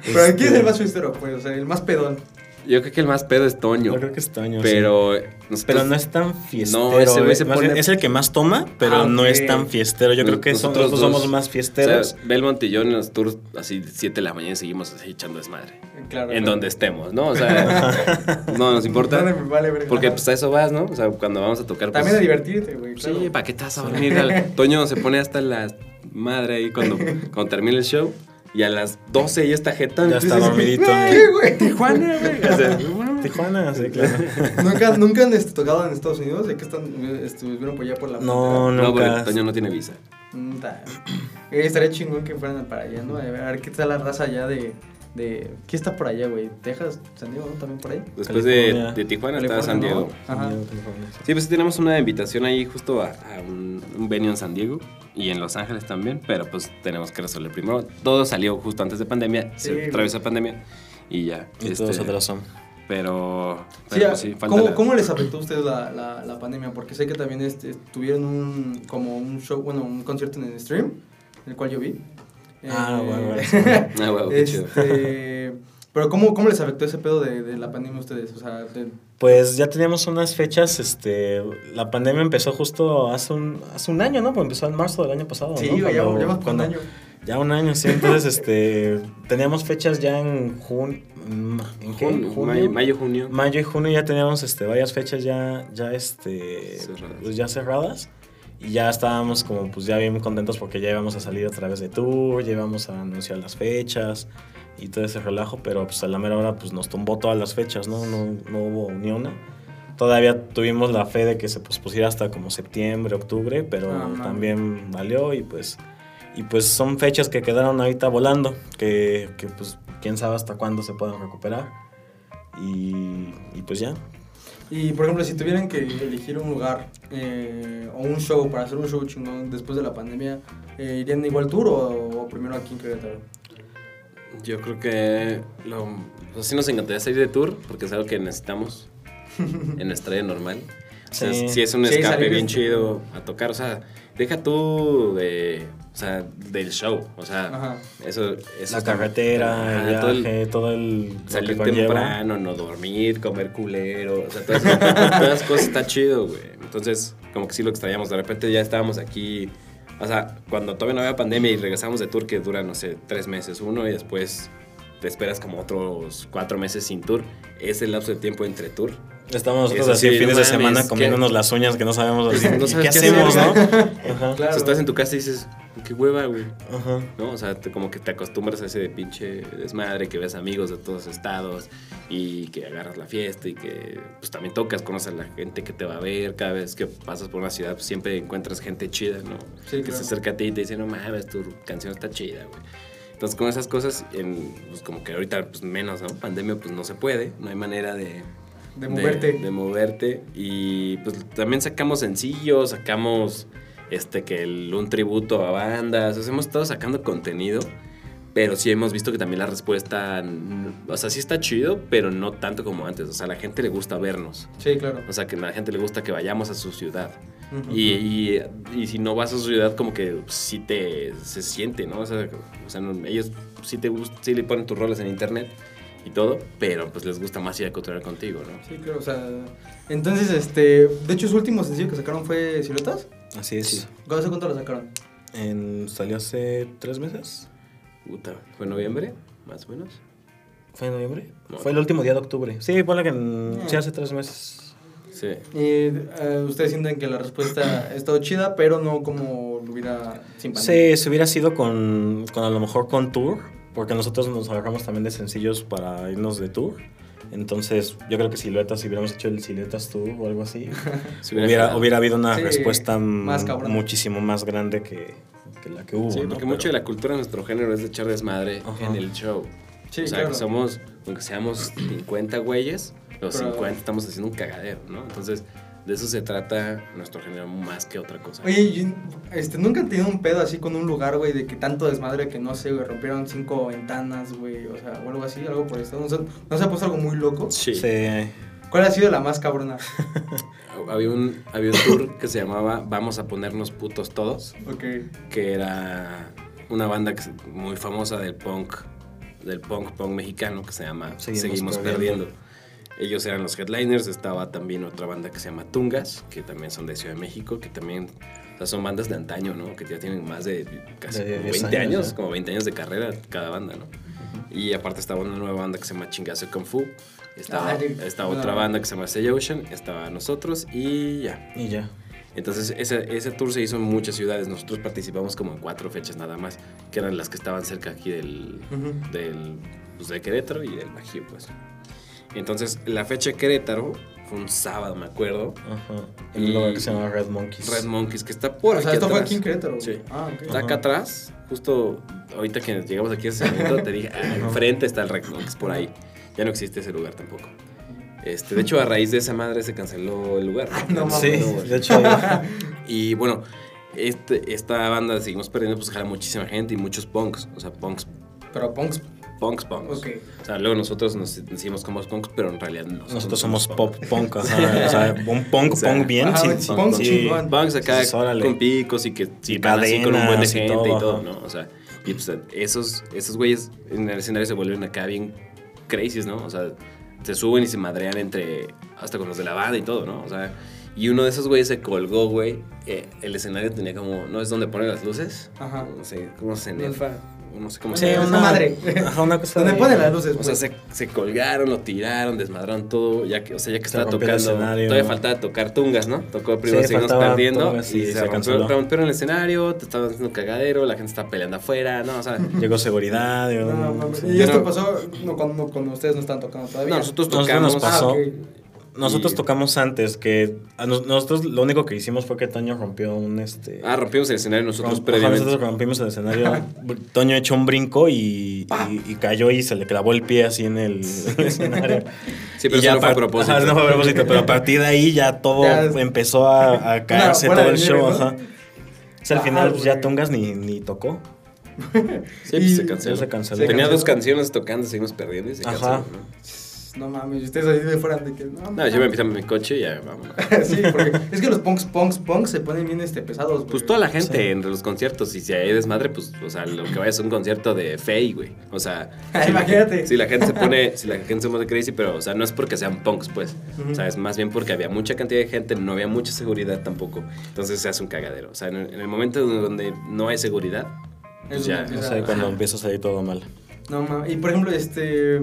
Pero ¿quién es el más fiestero? Pues, o sea, el más pedón. Yo creo que el más pedo es Toño. Yo creo que es Toño, sí. Pero, nosotros- Pero no es tan fiestero. No, ese güey eh. se pone- Es el que más toma, pero Ah, no es tan fiestero. Yo creo que nosotros, dos- somos más fiesteros. O sea, Belmont y yo en los tours, así 7 de la mañana, seguimos así echando desmadre. Claro. En donde estemos, ¿no? O sea, [laughs] no nos importa. Me vale verga. Porque pues a eso vas, ¿no? O sea, cuando vamos a tocar. También a pues, divertirte, güey. claro. Sí, ¿para qué te vas a dormir? [laughs] Toño se pone hasta la madre ahí cuando, cuando termina el show. Y a las 12 ya está jetón. Ya está dormidito. [laughs] ¿Qué, güey? Tijuana, güey. [laughs] O sea, Tijuana, sí, claro. ¿Nunca, ¿Nunca han este, tocado en Estados Unidos? ¿De que están, estuvieron por allá por la No, no, porque nunca. Toño no tiene visa. Mm. Eh, estaría chingón que fueran para allá, ¿no? A ver, qué tal la raza allá de, de... ¿Qué está por allá, güey? ¿Texas? ¿San Diego, no? ¿También por ahí? Después de, de Tijuana está San Diego. ¿no? Ajá. Sí, pues tenemos una invitación ahí justo a, a un, un venue en San Diego y en Los Ángeles también, pero pues tenemos que resolver primero. Todo salió justo antes de pandemia, Sí, se atravesó pandemia y ya. Y este, todos atrás son. Pero, Sí, pero a- pues sí, falta ¿cómo, la- cómo les afectó a ustedes la, la, la pandemia? Porque sé que también este, tuvieron un, como un show, bueno, un concierto en el stream, el cual yo vi. Ah, Eh, bueno, bueno, sí. [laughs] Ah, huevo, qué chido. este, pero ¿cómo, ¿cómo les afectó ese pedo de, de la pandemia a ustedes? O sea, de- Pues ya teníamos unas fechas, este, la pandemia empezó justo hace un, hace un año, ¿no? Pues empezó en marzo del año pasado, sí, ¿no? ya Cuando- por un cuando- año. Ya un año, sí. Entonces, este, teníamos fechas ya en junio, ¿en qué? Jun- junio, mayo, mayo, junio. Mayo y junio ya teníamos, este, varias fechas ya, ya, este, Cerradas. pues ya cerradas. Y ya estábamos como, pues ya bien contentos porque ya íbamos a salir otra vez de tour, ya íbamos a anunciar las fechas y todo ese relajo, pero pues a la mera hora pues nos tumbó todas las fechas, ¿no? No, no hubo ni una. Todavía tuvimos la fe de que se pospusiera hasta como septiembre, octubre, pero Ah, también valió y pues, y pues son fechas que quedaron ahorita volando, que, que pues quién sabe hasta cuándo se puedan recuperar. Y, y pues ya, Y por ejemplo, si tuvieran que elegir un lugar eh, o un show para hacer un show chingón después de la pandemia, eh, ¿irían igual tour o, o primero aquí en Querétaro? Yo creo que lo, pues sí nos encantaría salir de tour porque es algo que necesitamos [laughs] en nuestra vida normal. O sea, Sí. sí es un escape bien de- chido a tocar. O sea, deja tú de, o sea, del show. O sea, Ajá. eso, eso La carretera, el todo el- viaje, todo el... lo que Salir temprano, no dormir, comer culero. O sea, todas, [laughs] todas las cosas está chido, güey. Entonces, como que sí lo extrañamos. De repente ya estábamos aquí. O sea, cuando todavía no había pandemia y regresamos de tour, que dura, no sé, tres meses uno, y después te esperas como otros cuatro meses sin tour. Es el lapso de tiempo entre tour. Estamos nosotros así sí, fines no de semana comiéndonos ¿qué? las uñas que no sabemos. [laughs] No ¿y sabes ¿Qué qué hacemos, no? hacer, [laughs] Ajá. Claro. O sea, estás en tu casa y dices, qué hueva, güey. Ajá. ¿no? O sea, te- como que te acostumbras a ese de pinche desmadre, que ves amigos de todos estados y que agarras la fiesta y que pues también tocas, conoces a la gente que te va a ver. Cada vez que pasas por una ciudad, pues siempre encuentras gente chida, ¿no? Sí, que claro. se acerca a ti y te dice, no mames, tu canción está chida, güey. Entonces, con esas cosas, en, pues como que ahorita, pues menos, ¿no? Pandemia, pues no se puede, no hay manera de... De moverte. De, moverte. Y pues también sacamos sencillos, sacamos este que el- un tributo a bandas. O sea, hemos estado sacando contenido. Pero sí hemos visto que también la respuesta. mm, O sea, sí está chido, pero no tanto como antes. O sea, a la gente le gusta vernos. Sí, claro. O sea, que a la gente le gusta que vayamos a su ciudad. Y, y- y si no vas a su ciudad, como que sí te se siente, ¿no? O sea, o sea, no- ellos sí te sí le ponen tus roles en internet y todo, pero pues les gusta más ir a cotorrear contigo, ¿no? Sí, claro, o sea. Entonces, este. De hecho, su último sencillo que sacaron fue Siluetas. Así es. ¿Hace cuánto lo sacaron? En, salió hace tres meses. Puta, ¿fue noviembre? Más o menos. ¿Fue en noviembre? No. Fue el último día de octubre. Sí, ponle que en- Ah. sí hace tres meses. Sí. Y eh, ustedes sienten que la respuesta [clears throat] ha estado chida, pero no como lo hubiera sin pandemia. Sí, si hubiera sido con, con a lo mejor con tour, porque nosotros nos agarramos también de sencillos para irnos de tour. Entonces, yo creo que Siluetas, si hubiéramos hecho el Siluetas Tour o algo así, [laughs] Si hubiera, hubiera habido una Sí, respuesta más muchísimo más grande que, que la que hubo. Sí, ¿no? porque Pero- mucho de la cultura de nuestro género es de echar desmadre Ajá. en el show. Sí, o sea, claro. que somos, aunque seamos 50 güeyes, los Pero- 50 estamos haciendo un cagadero, ¿no? Entonces, de eso se trata nuestro género más que otra cosa. Oye, este, ¿nunca han tenido un pedo así con un lugar, güey, de que tanto desmadre que no sé, güey, rompieron cinco ventanas, güey, o sea, o algo así, algo por esto? ¿No se, ¿no se ha puesto algo muy loco? Sí. Sí. ¿Cuál ha sido la más cabrona? [laughs] Había un, había un tour que se llamaba Vamos a ponernos putos todos, Ok. que era una banda muy famosa del punk, del punk punk mexicano que se llama Seguimos Seguimos, Perdiendo. perdiendo. Ellos eran los headliners, estaba también otra banda que se llama Tungas, que también son de Ciudad de México, que también o sea, son bandas de antaño, ¿no? Que ya tienen más de casi De como 10 20 años, años, como 20 años de carrera cada banda, ¿no? Y aparte estaba una nueva banda que se llama Chingazo Kung Fu. Estaba, Ah, estaba Buena otra banda. que se llama Say Ocean, estaba nosotros y ya. Y ya. Entonces ese, ese tour se hizo en muchas ciudades. Nosotros participamos como en cuatro fechas nada más, que eran las que estaban cerca aquí del, Ujú. del pues, de Querétaro y del Bajío, pues. Entonces la fecha de Querétaro fue un sábado, me acuerdo. Ajá. En un lugar que se llama Red Monkeys. Red Monkeys, que está por o sea, aquí fue atrás. aquí en Querétaro. Sí. Ah, ok. Está acá atrás, justo ahorita que llegamos aquí a ese momento, te dije, ah, enfrente está el Red Monkeys, por ahí. Ya no existe ese lugar tampoco. Este, de hecho, a raíz de esa madre se canceló el lugar. no mames. Sí, güey. de hecho, [laughs] Y bueno, este, esta banda seguimos perdiendo, pues jala muchísima gente y muchos punks. O sea, punks, Pero punks. Punks, punks. Ok. O sea, luego nosotros nos decimos como punks, pero en realidad nosotros, nosotros no somos pop punk, ajá, [laughs] o sea, un punk, O sea, punk bien, ajá, sí, punk sí. chingón. Punks acá órale. con picos y que sí, así con un buen de cadenas y gente todo, y todo. ¿no? O sea, y pues esos, esos güeyes en el escenario se vuelven acá bien crazy, ¿no? O sea, se suben y se madrean entre, hasta con los de la banda y todo, ¿no? O sea, y uno de esos güeyes se colgó, güey. eh, el escenario tenía como, ¿no es donde ponen las luces? Ajá. No sé, ¿cómo se nefa? No sé cómo Sí, se llama. una madre. Ajá, una cosa Donde de- ponen las luces, O sea, pues. se, se colgaron, lo tiraron, desmadraron todo, ya que, o sea, ya que Se estaba tocando, escenario. todavía faltaba tocar tungas, ¿no? Tocó primero Sí, perdiendo y, y se, se rompió, canceló. rompieron el escenario, te estaban haciendo cagadero, la gente estaba peleando afuera, ¿no? O sea, [laughs] Llegó seguridad. y- No, mames. sí. y esto no- pasó no, cuando, cuando ustedes no están tocando todavía. no, nosotros Nosotros tocamos. nos pasó. Ah. Nosotros Y- tocamos antes, que a nos- nosotros lo único que hicimos fue que Toño rompió un este. Ah, rompimos el escenario nosotros romp- previamente. nosotros rompimos el escenario. Toño echó un brinco y, y- y cayó y se le clavó el pie así en el, el [laughs] escenario. Sí, pero eso ya no fue a propósito. Ajá, no fue a propósito, pero a partir de ahí ya todo Ya- empezó a, a [laughs] caerse todo el show. Ajá. O sea, al Ah, final pues, ya güey. Tungas ni, ni tocó. Sí, Y- pues se canceló. se canceló. Tenía canceló. dos canciones tocando, seguimos perdiendo y se Ajá. canceló, ¿no? No mames, y ustedes ahí de fuera de que. No, No, yo me empiezo en mi coche y ya vámonos. [laughs] sí, porque es que los punks, punks, punks se ponen bien este, pesados, güey. Pues toda la gente en los conciertos, y si hay desmadre, pues, o sea, lo que vaya es un concierto de Fey, güey. O sea, [laughs] Ah, imagínate. si la gente se pone, si la gente se pone crazy, pero, o sea, no es porque sean punks, pues. O sea, es más bien porque había mucha cantidad de gente, no había mucha seguridad tampoco. Entonces se hace un cagadero. O sea, en el, en el momento donde no hay seguridad, pues Es ya. Esa- sé, cuando empieza a salir todo mal. No mames. Y por ejemplo, este.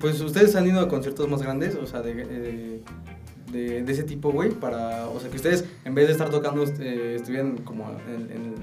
Pues ustedes han ido a conciertos más grandes, o sea, de. eh, de, de ese tipo, güey, para, o sea, que ustedes en vez de estar tocando eh, estuvieran como en, en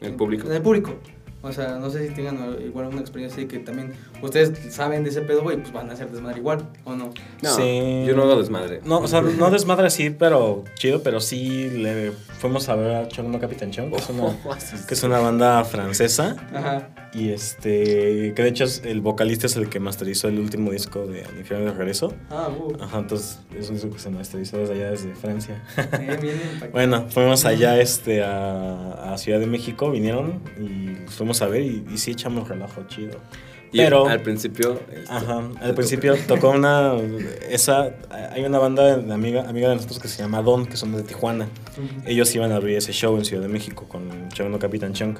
El público. En el público. O sea, no sé si tengan igual una experiencia de que también ustedes saben de ese pedo, güey, pues van a hacer desmadre igual, ¿o no? No, Sí. yo no hago desmadre. No, o sea, no desmadre así, pero chido, pero sí le fuimos a ver a Chong No Capitán Chong, que es una, [laughs] que es una banda francesa. Ajá. Y este, que de hecho es- el vocalista es el que masterizó el último disco de Al Infierno de Regreso. Ah, uh. Ajá, entonces es un disco que se masterizó desde allá, desde Francia. Eh, [laughs] acá. Bueno, fuimos allá este, a, a Ciudad de México, vinieron y los fuimos a ver y, y sí echamos relajo chido. Y Pero, al principio. este, ajá, al principio tocó una, esa, hay una banda de amiga, amiga de nosotros que se llama Don, que son de Tijuana. Ellos iban a abrir ese show en Ciudad de México con Chong Capitán Chunk.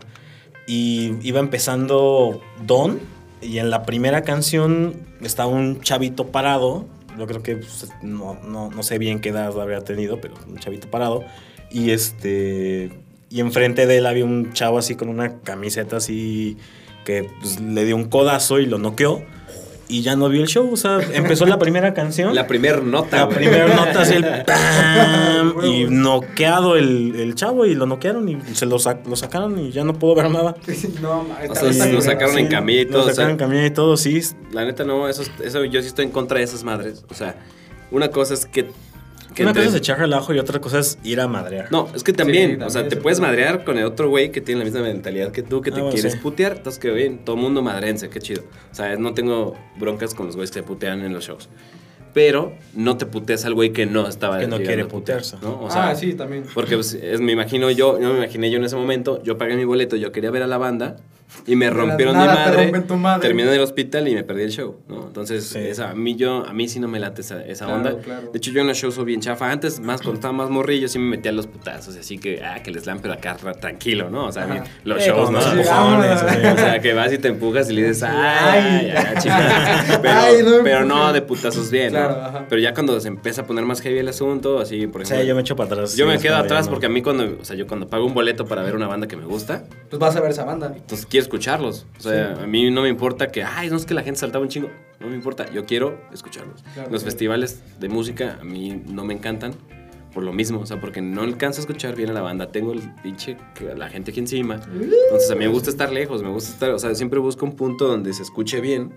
Y iba empezando Don. Y en la primera canción está un chavito parado. Yo creo que pues, no, no, no sé bien qué edad habría tenido, pero un chavito parado. Y este. Y enfrente de él había un chavo así con una camiseta así que pues, le dio un codazo y lo noqueó. Y ya no vio el show. O sea, empezó la primera canción. La primera nota. La primera nota es el [laughs] ¡pam! y noqueado el, el chavo y lo noquearon y se lo, sac- lo sacaron y ya no puedo ver nada. [laughs] No, O sea, lo sacaron ¿no? en camilla y Lo todo, o sea- sacaron en camilla y todo, sí. La neta, no, eso, eso yo sí estoy en contra de esas madres. O sea, una cosa es que. Que Una entre- cosa es echar relajo y otra cosa es ir a madrear. No, es que también, Sí, o sea, también te puedes madrear con el otro güey que tiene la misma mentalidad que tú, que te Ah, quieres sí. putear. Entonces, que bien, todo mundo madrense, qué chido. O sea, no tengo broncas con los güeyes que se putean en los shows. Pero no te puteas al güey que no estaba Que no quiere putearse. ¿no? O sea, ah, sí, también. Porque pues, es- me imagino yo, yo me imaginé yo en ese momento, yo pagué mi boleto, yo quería ver a la banda y me rompieron nada mi madre, rompen tu madre. terminé en el hospital y me perdí el show, ¿no? Entonces, Sí. esa, a mí yo, a mí sí no me late esa, esa Claro, onda. claro. De hecho, yo en los shows soy bien chafa. Antes, más cuando estaba más morrillo, sí me metía a los putazos, así que, ah, que les dan, pero acá ra- tranquilo, ¿no? O sea, los Eh, shows, ¿no? los empujones. O sea, que vas y te empujas y le dices, ay, Ay. ay, chingada". [laughs] Pero, Ay, no pero no de putazos bien, ¿no? Ajá. Pero ya cuando se empieza a poner más heavy el asunto, así, por O ejemplo. sea, yo me echo para atrás. Yo sí, me quedo ya atrás no. porque a mí cuando, o sea, yo cuando pago un boleto para ver una banda que me gusta, Pues vas a ver esa banda. entonces quiero escucharlos. O sea, a mí no me importa que, ay, no es que la gente saltaba un chingo. No me importa, yo quiero escucharlos. Claro, Los festivales de música a mí no me encantan por lo mismo, o sea, porque no alcanzo a escuchar bien a la banda. Tengo el pinche, la gente aquí encima. Entonces a mí me gusta estar lejos, me gusta estar, o sea, siempre busco un punto donde se escuche bien,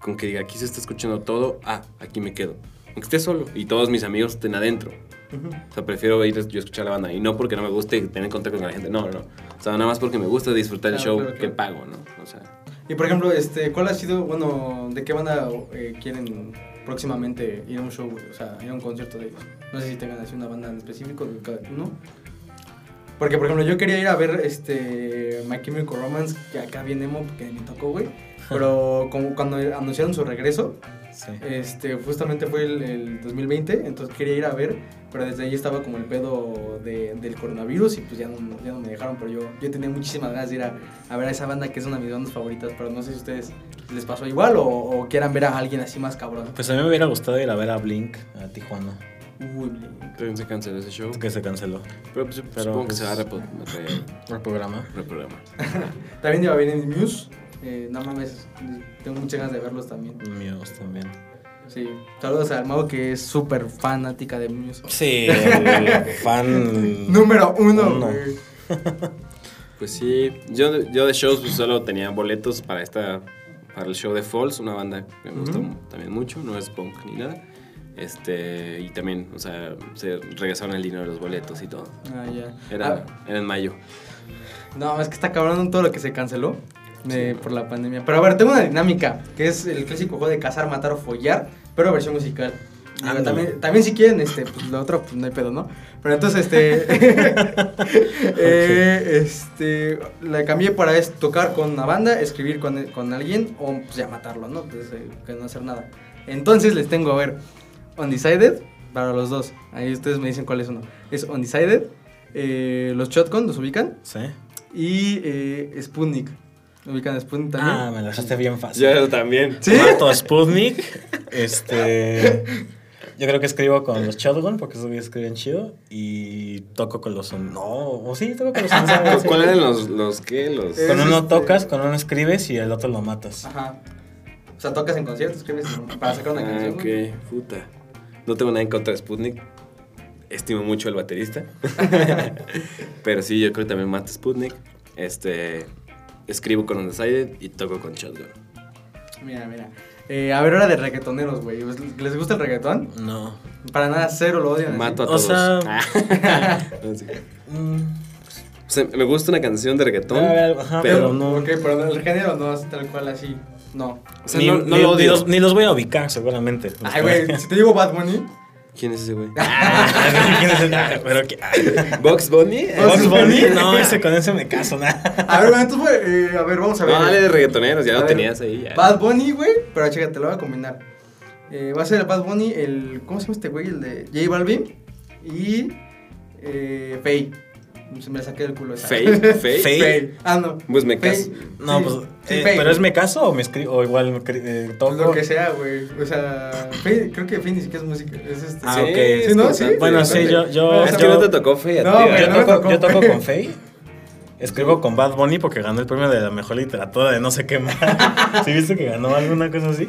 con que diga, aquí se está escuchando todo, ah, aquí me quedo. Aunque esté solo y todos mis amigos estén adentro. O sea, prefiero ir yo escuchar la banda. Y no porque no me guste tener contacto con la gente. No, no. O sea, nada más porque me gusta disfrutar el Claro, show claro, que claro. pago, ¿no? O sea, Y por ejemplo, este, ¿cuál ha sido, bueno, de qué banda eh, quieren próximamente ir a un show, o sea, ir a un concierto de ellos? No sé si tengan así una banda en específico uno. Porque, por ejemplo, yo quería ir a ver este My Chemical Romance, que acá viene emo, porque me tocó, güey. [laughs] Pero como cuando anunciaron su regreso, Sí. este, justamente fue el, el 2020, entonces quería ir a ver, pero desde ahí estaba como el pedo de- del coronavirus y pues ya no, ya no me dejaron, pero yo, yo tenía muchísimas ganas de ir a, a ver a esa banda que es una de mis bandas favoritas, pero no sé si a ustedes les pasó igual o, o quieran ver a alguien así más cabrón. Pues a mí me hubiera gustado ir a ver a Blink a Tijuana, Uy, Blink. se canceló ese show. que se canceló. Pero pues, Pero, supongo que pues, se va a repo- re- El programa. reprogramar. [laughs] También iba a venir Muse, eh, no mames, tengo muchas ganas de verlos también. Míos también. Sí, saludos al Mau que es súper fanática de Muse. Sí, [laughs] fan. Número uno. [laughs] Pues sí, yo, yo de shows pues, solo tenía boletos para esta para el show de Falls, una banda que me gustó también mucho, no es punk ni nada. Este, y también, o sea, se regresaron el dinero de los boletos y todo. Ah, ya. Era, Ah, era en mayo. No, es que está cabrón todo lo que se canceló eh, por la pandemia. Pero a ver, tengo una dinámica, que es el clásico juego de cazar, matar o follar, pero versión musical. Digo, también, también si quieren, este, pues lo otro, pues no hay pedo, ¿no? Pero entonces, este, [laughs] eh, este, la cambié para es tocar con una banda, escribir con, con alguien o pues ya matarlo, ¿no? Pues eh, que no hacer nada. Entonces les tengo, a ver, Undecided, para los dos. Ahí ustedes me dicen cuál es uno. Es Undecided, eh, los Shotgun, ¿los ubican? Sí. Y eh, Sputnik. ¿Ubican a Sputnik también? Ah, me la dejaste bien fácil. Yo también. ¿Sí? Mato a Sputnik. Este. Yo creo que escribo con los Shotgun porque esos escriben chido. Y toco con los. No, o sí, toco con los. [laughs] ¿Cu- ¿Cuál eran los, los qué? Los... Con uno este- tocas, con uno escribes y el otro lo matas. Ajá. O sea, tocas en conciertos, escribes para sacar una Ah, canción. ok, puta. No tengo nada en contra de Sputnik. Estimo mucho al baterista. [laughs] Pero sí, yo creo que también mato a Sputnik. Este. Escribo con Undecided y toco con Shotgun. Mira, mira. Eh, a ver, hora de reggaetoneros, güey. ¿Les gusta el reggaetón? No. Para nada, cero lo odian. así. Mato a O todos. sea- Ah. [laughs] Mm, O sea, me gusta una canción de reggaetón. A ver, ajá, pero pero no. Ok, pero el género no es tal cual así. No. O sea, ni, no, no ni- lo ni odio. los, ni los voy a ubicar, seguramente. Ay, güey, si te digo Bad Bunny. ¿Quién es ese güey? [laughs] ¿Quién es el- ah, pero qué- ¿Box Bunny? ¿Bugs Bunny? No, ese con ese me caso, nada. A ver, bueno, entonces, güey, eh, a ver, vamos a ver. No, dale de reggaetoneros, ya A lo ver, tenías ahí. Ya. Bad Bunny, güey. Pero chécate, lo voy a combinar. Eh, va a ser el Bad Bunny, el. ¿Cómo se llama este güey? El de J Balvin. Y. Eh, Faye. Se me saqué del culo esa. Faye. [laughs] Faye. Ah, no. Pues me caso. No, Sí, pues. sí, eh. ¿Pero es me caso o me escribo? O igual eh, toco. Lo que sea, güey. O sea, Faye, creo que Faye ni siquiera es música. Es este. Ah, Sí, ok. es Sí, ¿no? Bueno, sí, yo. yo Es que yo- no te tocó a ti, ¿verdad? Yo no toco, tocó. yo toco con Faye. Escribo con Bad Bunny porque ganó el premio de la mejor literatura de no sé qué más. [laughs] ¿Sí viste que ganó alguna cosa así?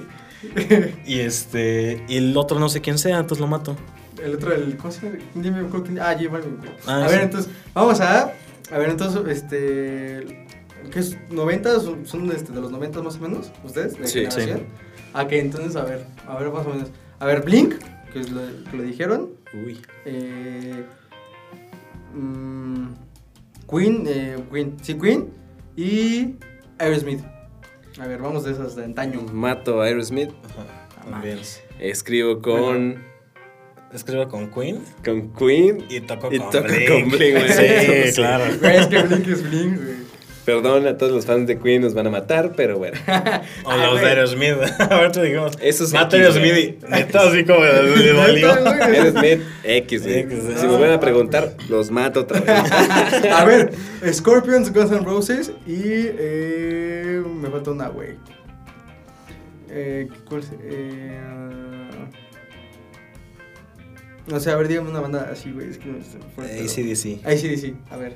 Y este. Y el otro no sé quién sea, entonces lo mato. El otro, el. ¿Cómo se llama? Ah, J Balvin. Ah, a sí. ver, entonces. Vamos a. A ver, entonces, este. ¿Qué es? ¿90? ¿Son, son este, de los 90 más o menos? ¿Ustedes? ¿De Sí. generación? Ah, ok, entonces, a ver. A ver, más o menos. A ver, Blink, que es lo que lo dijeron. Uy. Eh, mm, Queen, eh, Queen, sí, Queen. Y Aerosmith. A ver, vamos de esas de antaño. Mato a Aerosmith. Ajá, también. Escribo con, Escribo con Queen con Queen. y toco Y con toco Blink. con Blink, güey. Sí, Sí. [laughs] claro. Güey, es que Blink es Blink, güey. Perdón a todos los fans de Queen, nos van a matar, pero bueno. O Ah, los güey. de Aerosmith. Ahorita digamos. Eso es Mato X, Aerosmith y neta así como. Neta, güey. Aerosmith X, güey. X, Si me vuelven a preguntar, los mato otra vez. [laughs] A ver, Scorpions, Guns N' Roses y eh, me falta una, güey. Eh, ¿Cuál es? Eh, no sé, a ver, dígame una banda así, güey. Es que no sé, ACDC. ACDC, a ver.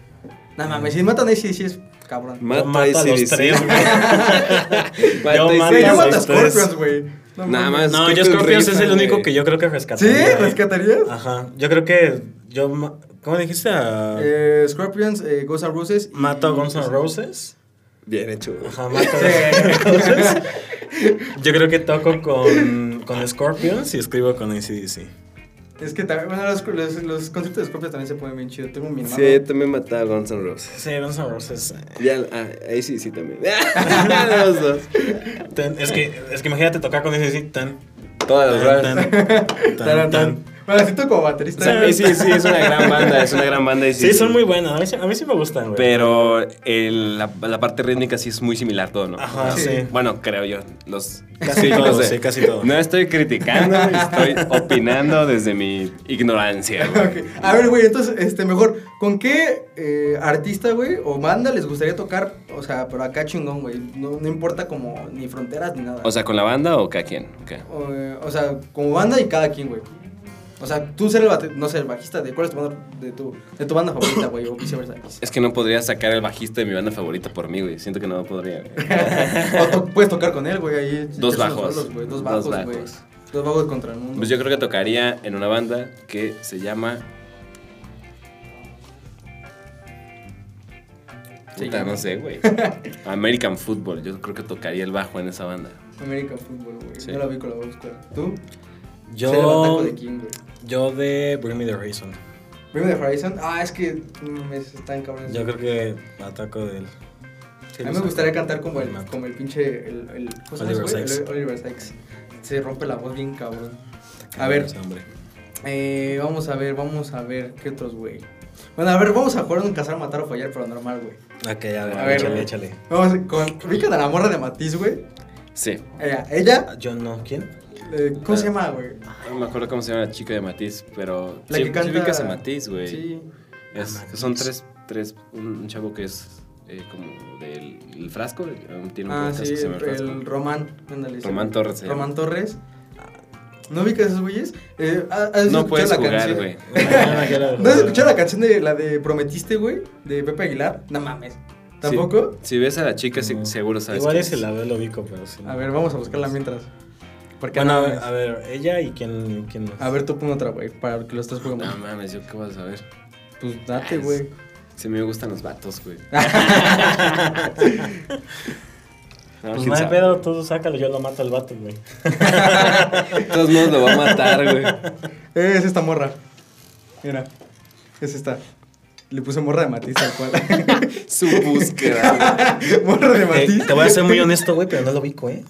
No mames, si matan a ACDC es cabrón. Mato mato a a los AC/DC. tres, güey. [laughs] Yo a mato Güey, yo a AC/DC. mato a los tres. Scorpions, güey. No Nada más. No, yo Scorpions es el único que yo creo que ¿Sí? rescataría. ¿eh? ¿Rescatarías? Ajá. Yo creo que yo. ma- ¿Cómo dijiste? A- Eh, Scorpions, eh, Guns N' Roses. y- Mato a Guns N' Roses. Bien hecho. Ajá, mato a Guns N' [laughs] Roses. Yo creo que toco con, con Scorpions y escribo con ACDC. Es que también, bueno, los, los, los conciertos de Scorpions también se ponen bien chido. Tengo mi hermano. Sí, también maté a Guns N' Roses. Sí, Guns N' Roses. Ya, ah, ahí sí, sí también. [laughs] los dos. Ten- es, que, es que imagínate tocar con ACDC tan. Todas las tan, [laughs] tan, Tan, tan, siento como baterista. Sí, sí, sí, es una gran banda, es una gran banda. y Sí, son muy buenas. A mí, sí- a mí sí me gustan, güey. Pero el- la, la parte rítmica sí es muy similar todo, ¿no? Ajá, Sí. sí. Bueno, creo yo. Los Casi críticos todo, de- sí, casi todo. No estoy criticando, estoy opinando desde mi ignorancia. [laughs] güey. A ver, güey, entonces, este, mejor, ¿con qué eh, artista, güey, o banda les gustaría tocar? O sea, pero acá chingón, güey. No, no importa como ni fronteras ni nada. O sea, ¿con la banda o cada quien? O, eh, o sea, como banda y cada quien, güey. O sea, tú ser el bate- no sé, el bajista de cuál es tu banda de tu, de tu banda favorita, güey, o viceversa. Es que no podría sacar el bajista de mi banda favorita por mí, güey. Siento que no podría. [laughs] o to- puedes tocar con él, güey, ahí. Dos bajos. solos, güey, Dos Dos bajos, bajos. güey. Dos bajos contra el mundo. Pues yo creo que tocaría en una banda que se llama. Puta, llama. no sé, güey. [laughs] American Football. Yo creo que tocaría el bajo en esa banda. American Football, güey. Sí. No la vi con la voz. ¿Tú? Yo. Ser el ataco de quién, güey. Yo de Bring Me the Horizon. Bring Me the Horizon. Ah, es que mm, es- está en cabrón. Yo creo que ataco del. A mí me gustaría cantar como el, como el pinche. El, el, ¿cómo se llama Oliver? Sykes. El- Oliver Sykes. se rompe la voz bien cabrón. A ver, eh, vamos a ver, vamos a ver, ¿qué otros, güey? Bueno, a ver, vamos a jugar un cazar, matar o fallar, pero normal, güey. Ok, a ver, A ver, échale, échale. Vamos con. ¿Ubican a la morra de Matiz, güey? Sí. Ella, ella Yo no, ¿quién? Eh, ¿cómo se llama, güey? No me acuerdo cómo se llama la chica de Matiz, pero. La sí, que sí canta. ubicas a Matiz, güey. Sí. Es- A Matiz. son tres, tres. Un, un chavo que es eh, como del el frasco. eh, Tiene un Ah, sí, que se llama el, El Frasco. Román. Ándale, sí. Román Torres. Román Torres. ¿No ubicas esos güeyes? Eh, ¿has No puedes la jugar, güey. [laughs] ¿No has escuchado la canción de la de Prometiste, güey? De Pepe Aguilar. No mames. ¿Tampoco? Si ves a la chica, No. seguro sabes. Igual ese es. la veo, lo ubico, pero sí. A ver, vamos a buscarla mientras. Porque Bueno, a no ver, a ver, ella y quién, quién más? A ver, tú pon otra, güey, para que lo estés jugando. No mames, yo qué vas a saber. Pues date, Ah, güey. Si me gustan los vatos, güey. [laughs] No, Pues no hay sabe. pedo, tú sácalo, yo lo mato al vato, güey. De [laughs] todos modos lo va a matar, güey. Es esta morra. Mira. Es esta. Le puse morra de Matiz tal cual. [laughs] Su búsqueda. güey. morra de Eh, Matiz. te voy a ser muy honesto, güey, pero no lo ubico, ¿eh?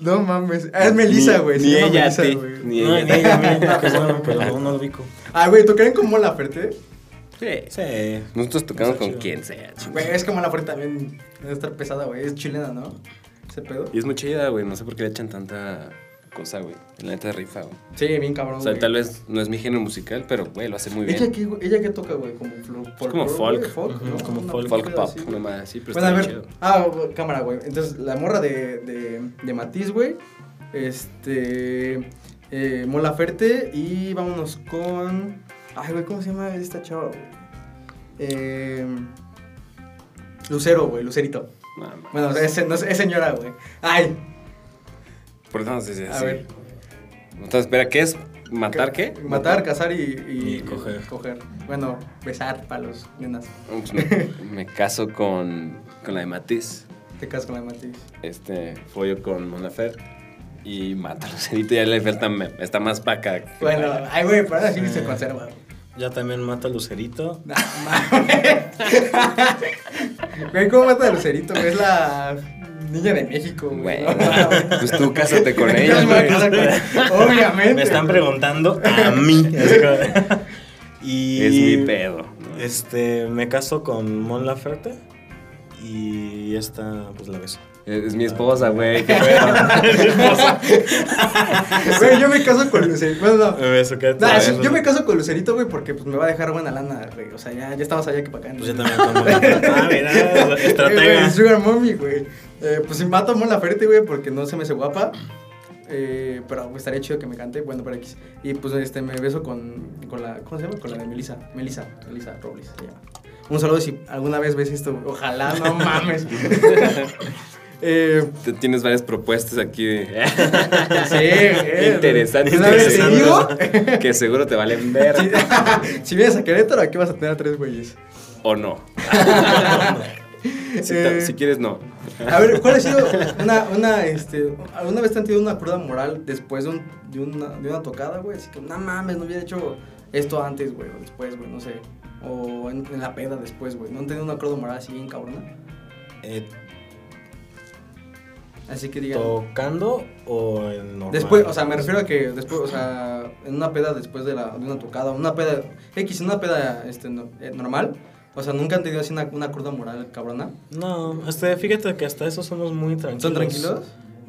No mames. Ah, es Melissa, Ni- güey. Ni ella a Melissa, ti. güey. Ni No, ella. ni ella, ni ella, [laughs] perdón, pero no, no lo ubico. Ah, güey, ¿tocarían como la Ferte? Sí. Sí. Nosotros tocamos con chido. quien sea, chico. Güey, es como la Ferte también. Debe estar pesada, güey. Es chilena, ¿no? Ese pedo. Y es muy chida, güey. No sé por qué le echan tanta cosa, güey. La neta rifa, güey. Sí, bien cabrón. O sea, güey. tal vez no es mi género musical, pero, güey, lo hace muy ¿Ella bien. qué, güey? ¿Ella qué toca, güey? Como, como folk. ¿no? como Una folk. Folk pedo pop, así, nomás así, pero Bueno, a está ver. chido. Ah, cámara, güey. Entonces, la morra de, de, de Matiz, güey. Este. Eh, Mola Ferte. Y vámonos con. Ay, güey, ¿cómo se llama esta chava, güey? Eh, Lucero, güey, Lucerito. Bueno, es, no, es, es señora, güey. Ay, ¿Por qué no se dice a así? ver. Entonces, espera, ¿qué es? ¿Matar qué? Matar, cazar y, y, Y coger. coger. Bueno, besar para los nenas. No, pues me, me caso con, con la de Matiz. Te casas con la de Matiz. Este, follo con Monafer. Y mata a Lucerito. Ya le falta, está más paca. que Bueno, ay, güey, pero ahora sí se conserva. Ya también mata a Lucerito. [laughs] Mames. Güey, ¿cómo mata a Lucerito? güey? Es la niña de México, güey. Güey, [laughs] No pues tú cásate con ella, Obviamente. Me están preguntando a [laughs] mí. Y Es mi pedo. Este, me caso con Mon Laferte y esta, pues la beso. Es, es mi esposa, güey. qué pedo. [laughs] [laughs] Güey, yo me caso con Lucerito. Bueno, no. Me beso, ¿qué Nah, tal? sí, yo me caso con Lucerito, güey, porque pues me va a dejar buena lana, güey. O sea, ya, ya estamos allá que para acá. Pues yo también. [laughs] Ah, mira, Eh. Sugar Mommy, güey. Eh, pues si mato a Mon Laferte, güey, porque no se me hace guapa. Eh, pero pues, estaría chido que me cante. Bueno, para X. Y pues este, me beso con, con la. ¿Cómo se llama? Con la de Melissa. Melissa. Melissa Robles se llama. Un saludo si alguna vez ves esto, güey. Ojalá, no mames. Eh, Tienes varias propuestas aquí de- [laughs] sí, interesantes. Digo. Que seguro te valen ver. Si, [laughs] si vienes a Querétaro, aquí vas a tener a tres güeyes. O no. [laughs] Si, Eh, si quieres, no. A ver, ¿cuál ha sido una, una, este, alguna vez te han tenido una cruda moral después de, un, de, una, de una tocada, güey? Así que, no mames, no hubiera hecho esto antes, güey, o después, güey, no sé. O en, en la peda después, güey. ¿No han tenido una cruda moral así bien cabrona? Eh, Así que digan... ¿Tocando o en normal? Después, o sea, me refiero a que después, o sea, en una peda después de, la, de una tocada, una peda, X, una peda este, no- eh, normal, o sea, nunca han tenido así una, una cruda moral cabrona. No, este, fíjate que hasta eso somos muy tranquilos. ¿Son tranquilos?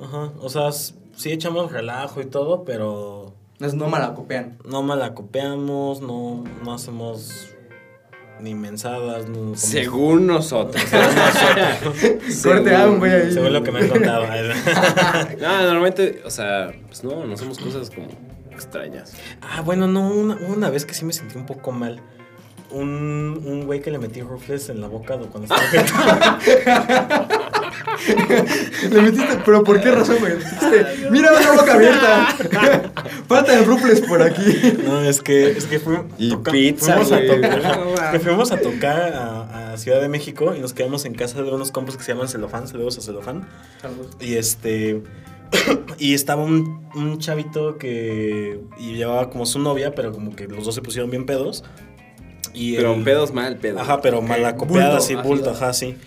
Ajá, o sea, sí echamos relajo y todo, pero no malacopean. no malacopeamos, no, no hacemos ni mensadas, no somos- Según nosotros. según nosotros. [laughs] Corte a un güey ahí. Según lo que me han contado. [laughs] [laughs] No, normalmente, o sea, pues no, no somos cosas como extrañas. ah, bueno, no, una, una vez que sí me sentí un poco mal. Un, un güey que le metí rufles en la boca cuando estaba [laughs] Le metiste, pero ¿por qué razón, güey? Le metiste, mira una boca abierta. Falta de rufles por aquí. No, es que, es que fui- Y toca- pizza, fuimos a tocar, que fuimos a tocar a, a Ciudad de México y nos quedamos en casa de unos compas que se llaman Celofán, saludos a Celofán. Y este. [coughs] y estaba un, un chavito que. Y llevaba como su novia, pero como que los dos se pusieron bien pedos. Y Pero el- pedos mal, pedo. Ajá, pero Ok, malacopeada, bulto, así, bulto, ajá, sí.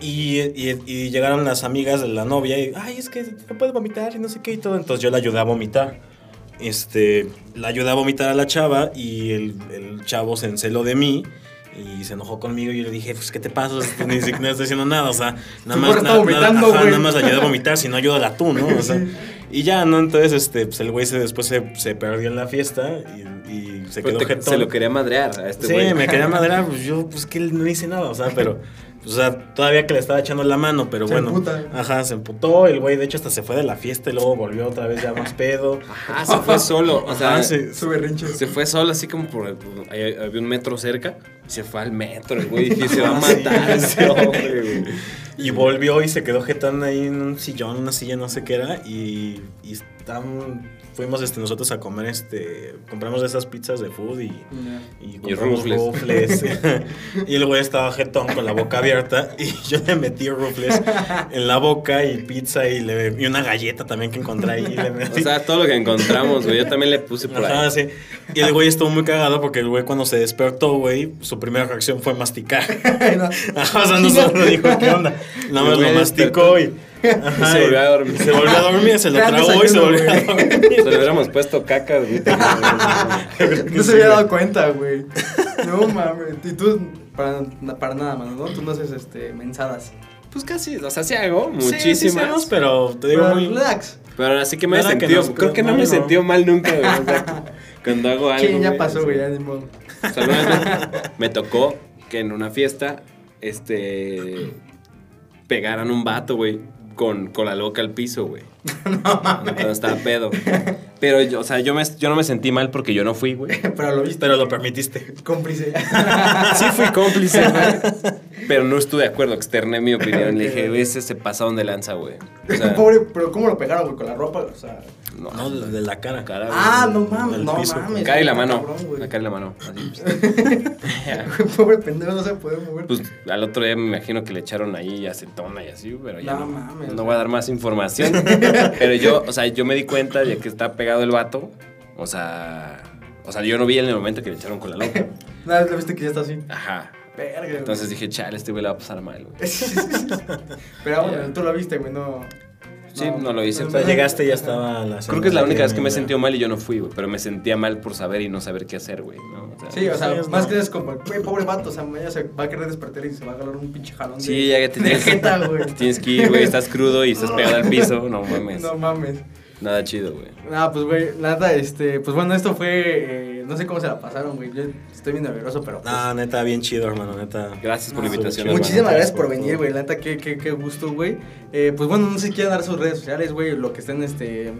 Y, y- y llegaron las amigas de la novia y, ay, es que no puede vomitar y no sé qué y todo. Entonces yo la ayudé a vomitar. Este, la ayudé a vomitar a la chava y el, el chavo se enceló de mí y se enojó conmigo y yo le dije, pues, ¿qué te pasa? Ni siquiera no estoy haciendo nada, o sea, nada más, na- nada, ajá, nada más la ayudé a vomitar, si no ayúdala tú, ¿no? O sea, y ya, ¿no? Entonces, este, pues el güey se, después se, se perdió en la fiesta y, y se Pero quedó te- jetón. se lo quería madrear a este Sí, güey. me quería [laughs] madrear, pues yo, pues que no hice nada, o sea, pero, o sea, todavía que le estaba echando la mano, pero Se bueno. emputa. Ajá, se emputó, el güey de hecho hasta se fue de la fiesta y luego volvió otra vez ya más pedo. Ah, se fue solo. O sea, Ajá, se- se fue solo así como por... por- ahí había un metro cerca. Y se fue al metro, el güey. Dije, se va a [laughs] matar ese hombre, güey. Y volvió y se quedó jetón ahí en un sillón, una silla, no sé qué era. Y, y estam- fuimos este, nosotros a comer, este, compramos esas pizzas de food y, y compramos rufles. rufles. [laughs] [laughs] y el güey estaba jetón con la boca abierta y yo le metí rufles en la boca y pizza y, le, y una galleta también que encontré ahí. Le O sea, todo lo que encontramos, güey. Yo también le puse por Ajá, ahí. sí. Y el güey estuvo muy cagado porque el güey cuando se despertó, güey, su primera reacción fue masticar. [laughs] Ajá, o sea, no solo dijo, ¿qué onda? Nada más lo masticó y... Ajá, se volvió a dormir. Se volvió a dormir, se lo tragó y se volvió a dormir. Se le hubiéramos puesto caca, güey. [laughs] No se había dado cuenta, güey. No mames. Y tú, para, para nada, mano, ¿no? Tú no haces este, mensadas. Pues casi, o sea, sí hago Sí, sí muchísimas. hacemos, pero te digo Pero muy... relax. pero así que me he sentido. nos- creo que no no, me he no. sentido mal nunca, güey. o sea, [laughs] cuando hago algo. Sí, ya pasó, güey, ya ni modo. O sea, una vez me, tocó que en una fiesta, este. pegaran un vato, güey, con, con la loca al piso, güey. [laughs] No mames. Cuando estaba pedo. Pero, yo, o sea, yo, me, yo no me sentí mal porque yo no fui, güey. [laughs] Pero lo viste. Pero lo permitiste. Cómplice. Sí fui cómplice, güey. [laughs] Pero no estuve de acuerdo, externé mi opinión. Le dije, ese se pasaron de lanza, güey. O sea, Pobre, pero ¿cómo lo pegaron, güey? Con la ropa, o sea. No, No, de la cara. cara, güey. Ah, no mames, no piso. mames. Cara y la mano. cabrón, güey. La cara y la mano. Así. [laughs] Pobre pendejo, no se puede mover. Pues al otro día me imagino que le echaron ahí acetona y así, pero ya No no, mames. no voy a dar más información. [laughs] pero yo, o sea, yo me di cuenta de que está pegado el vato. O sea, o sea, yo no vi en el momento que le echaron con la loca. [laughs] Nada, lo viste que ya está así. Ajá. Verga, güey. Entonces dije, chale, este güey le va a pasar mal, güey. Pero bueno, tú lo viste, güey, no. Sí, no lo hice. O sea, llegaste y ya estaba la Creo que es la única vez que me he sentido mal y yo no fui, güey. Pero me sentía mal por saber y no saber qué hacer, güey. ¿no? O sea, Sí, o sea, Sí, más no. que es como, güey, pobre vato, o sea, mañana se va a querer despertar y se va a agarrar un pinche jalón. Sí, de- ya que te tienes, jeta, güey. te tienes que ir, güey. Estás [laughs] crudo y estás pegado al piso. No mames. No mames. Nada chido, güey. Ah, pues, güey, nada, este, pues bueno, esto fue, eh, no sé cómo se la pasaron, güey. Yo estoy bien nervioso, pero. Pues, Ah, neta, bien chido, hermano, neta. Gracias por la no, invitación, muchísimas hermano. Muchísimas gracias por por venir, güey. La neta, qué, qué, qué gusto, güey. Eh, pues bueno, no sé si quieren dar sus redes sociales, güey. Lo que estén, este,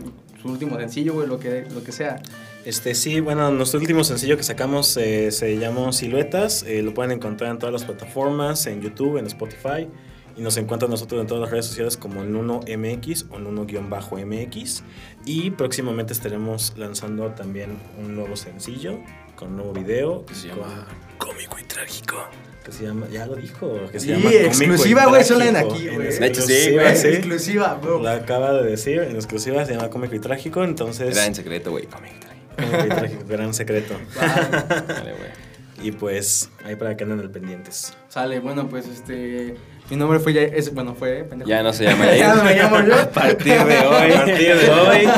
su último sencillo, güey, lo que, lo que sea. Este, sí, bueno, nuestro último sencillo que sacamos eh, se llamó Siluetas. eh, lo pueden encontrar en todas las plataformas, en YouTube, en Spotify. Y nos encuentran nosotros en todas las redes sociales como el Nuno MX o Nuno-MX. Y próximamente estaremos lanzando también un nuevo sencillo con un nuevo video. Que se llama Cómico y Trágico. Que se llama, ya lo dijo. Que se Sí, llama Cómico y exclusiva, güey, solo en aquí, güey. Sí, exclusiva, güey. sí. Exclusiva, bro. La acaba de decir, en exclusiva se llama Cómico y Trágico. Entonces, Era en secreto, güey. Cómico y Trágico. Cómico y Trágico, gran secreto. [laughs] Vale, güey. Y pues, ahí para que anden al pendientes. Sale, bueno, pues este. Mi nombre fue ya. Es, bueno, fue. pendejo. Ya no se llama [laughs] Ya no me llamo yo. A partir de hoy. [laughs] A partir de [laughs] hoy.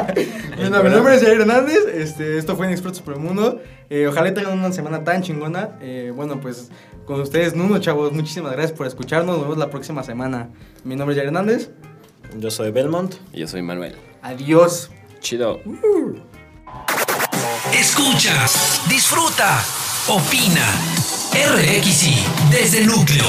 Bueno, mi nombre es Jair Hernández. Este, esto fue en Expertos por el Mundo. Eh, ojalá tengan una semana tan chingona. Eh, bueno, pues con ustedes, Nuno, chavos. Muchísimas gracias por escucharnos. Nos vemos la próxima semana. Mi nombre es Jair Hernández. Yo soy Belmont. Y yo soy Manuel. Adiós. Chido. Escucha, disfruta, opina. RXI desde el núcleo.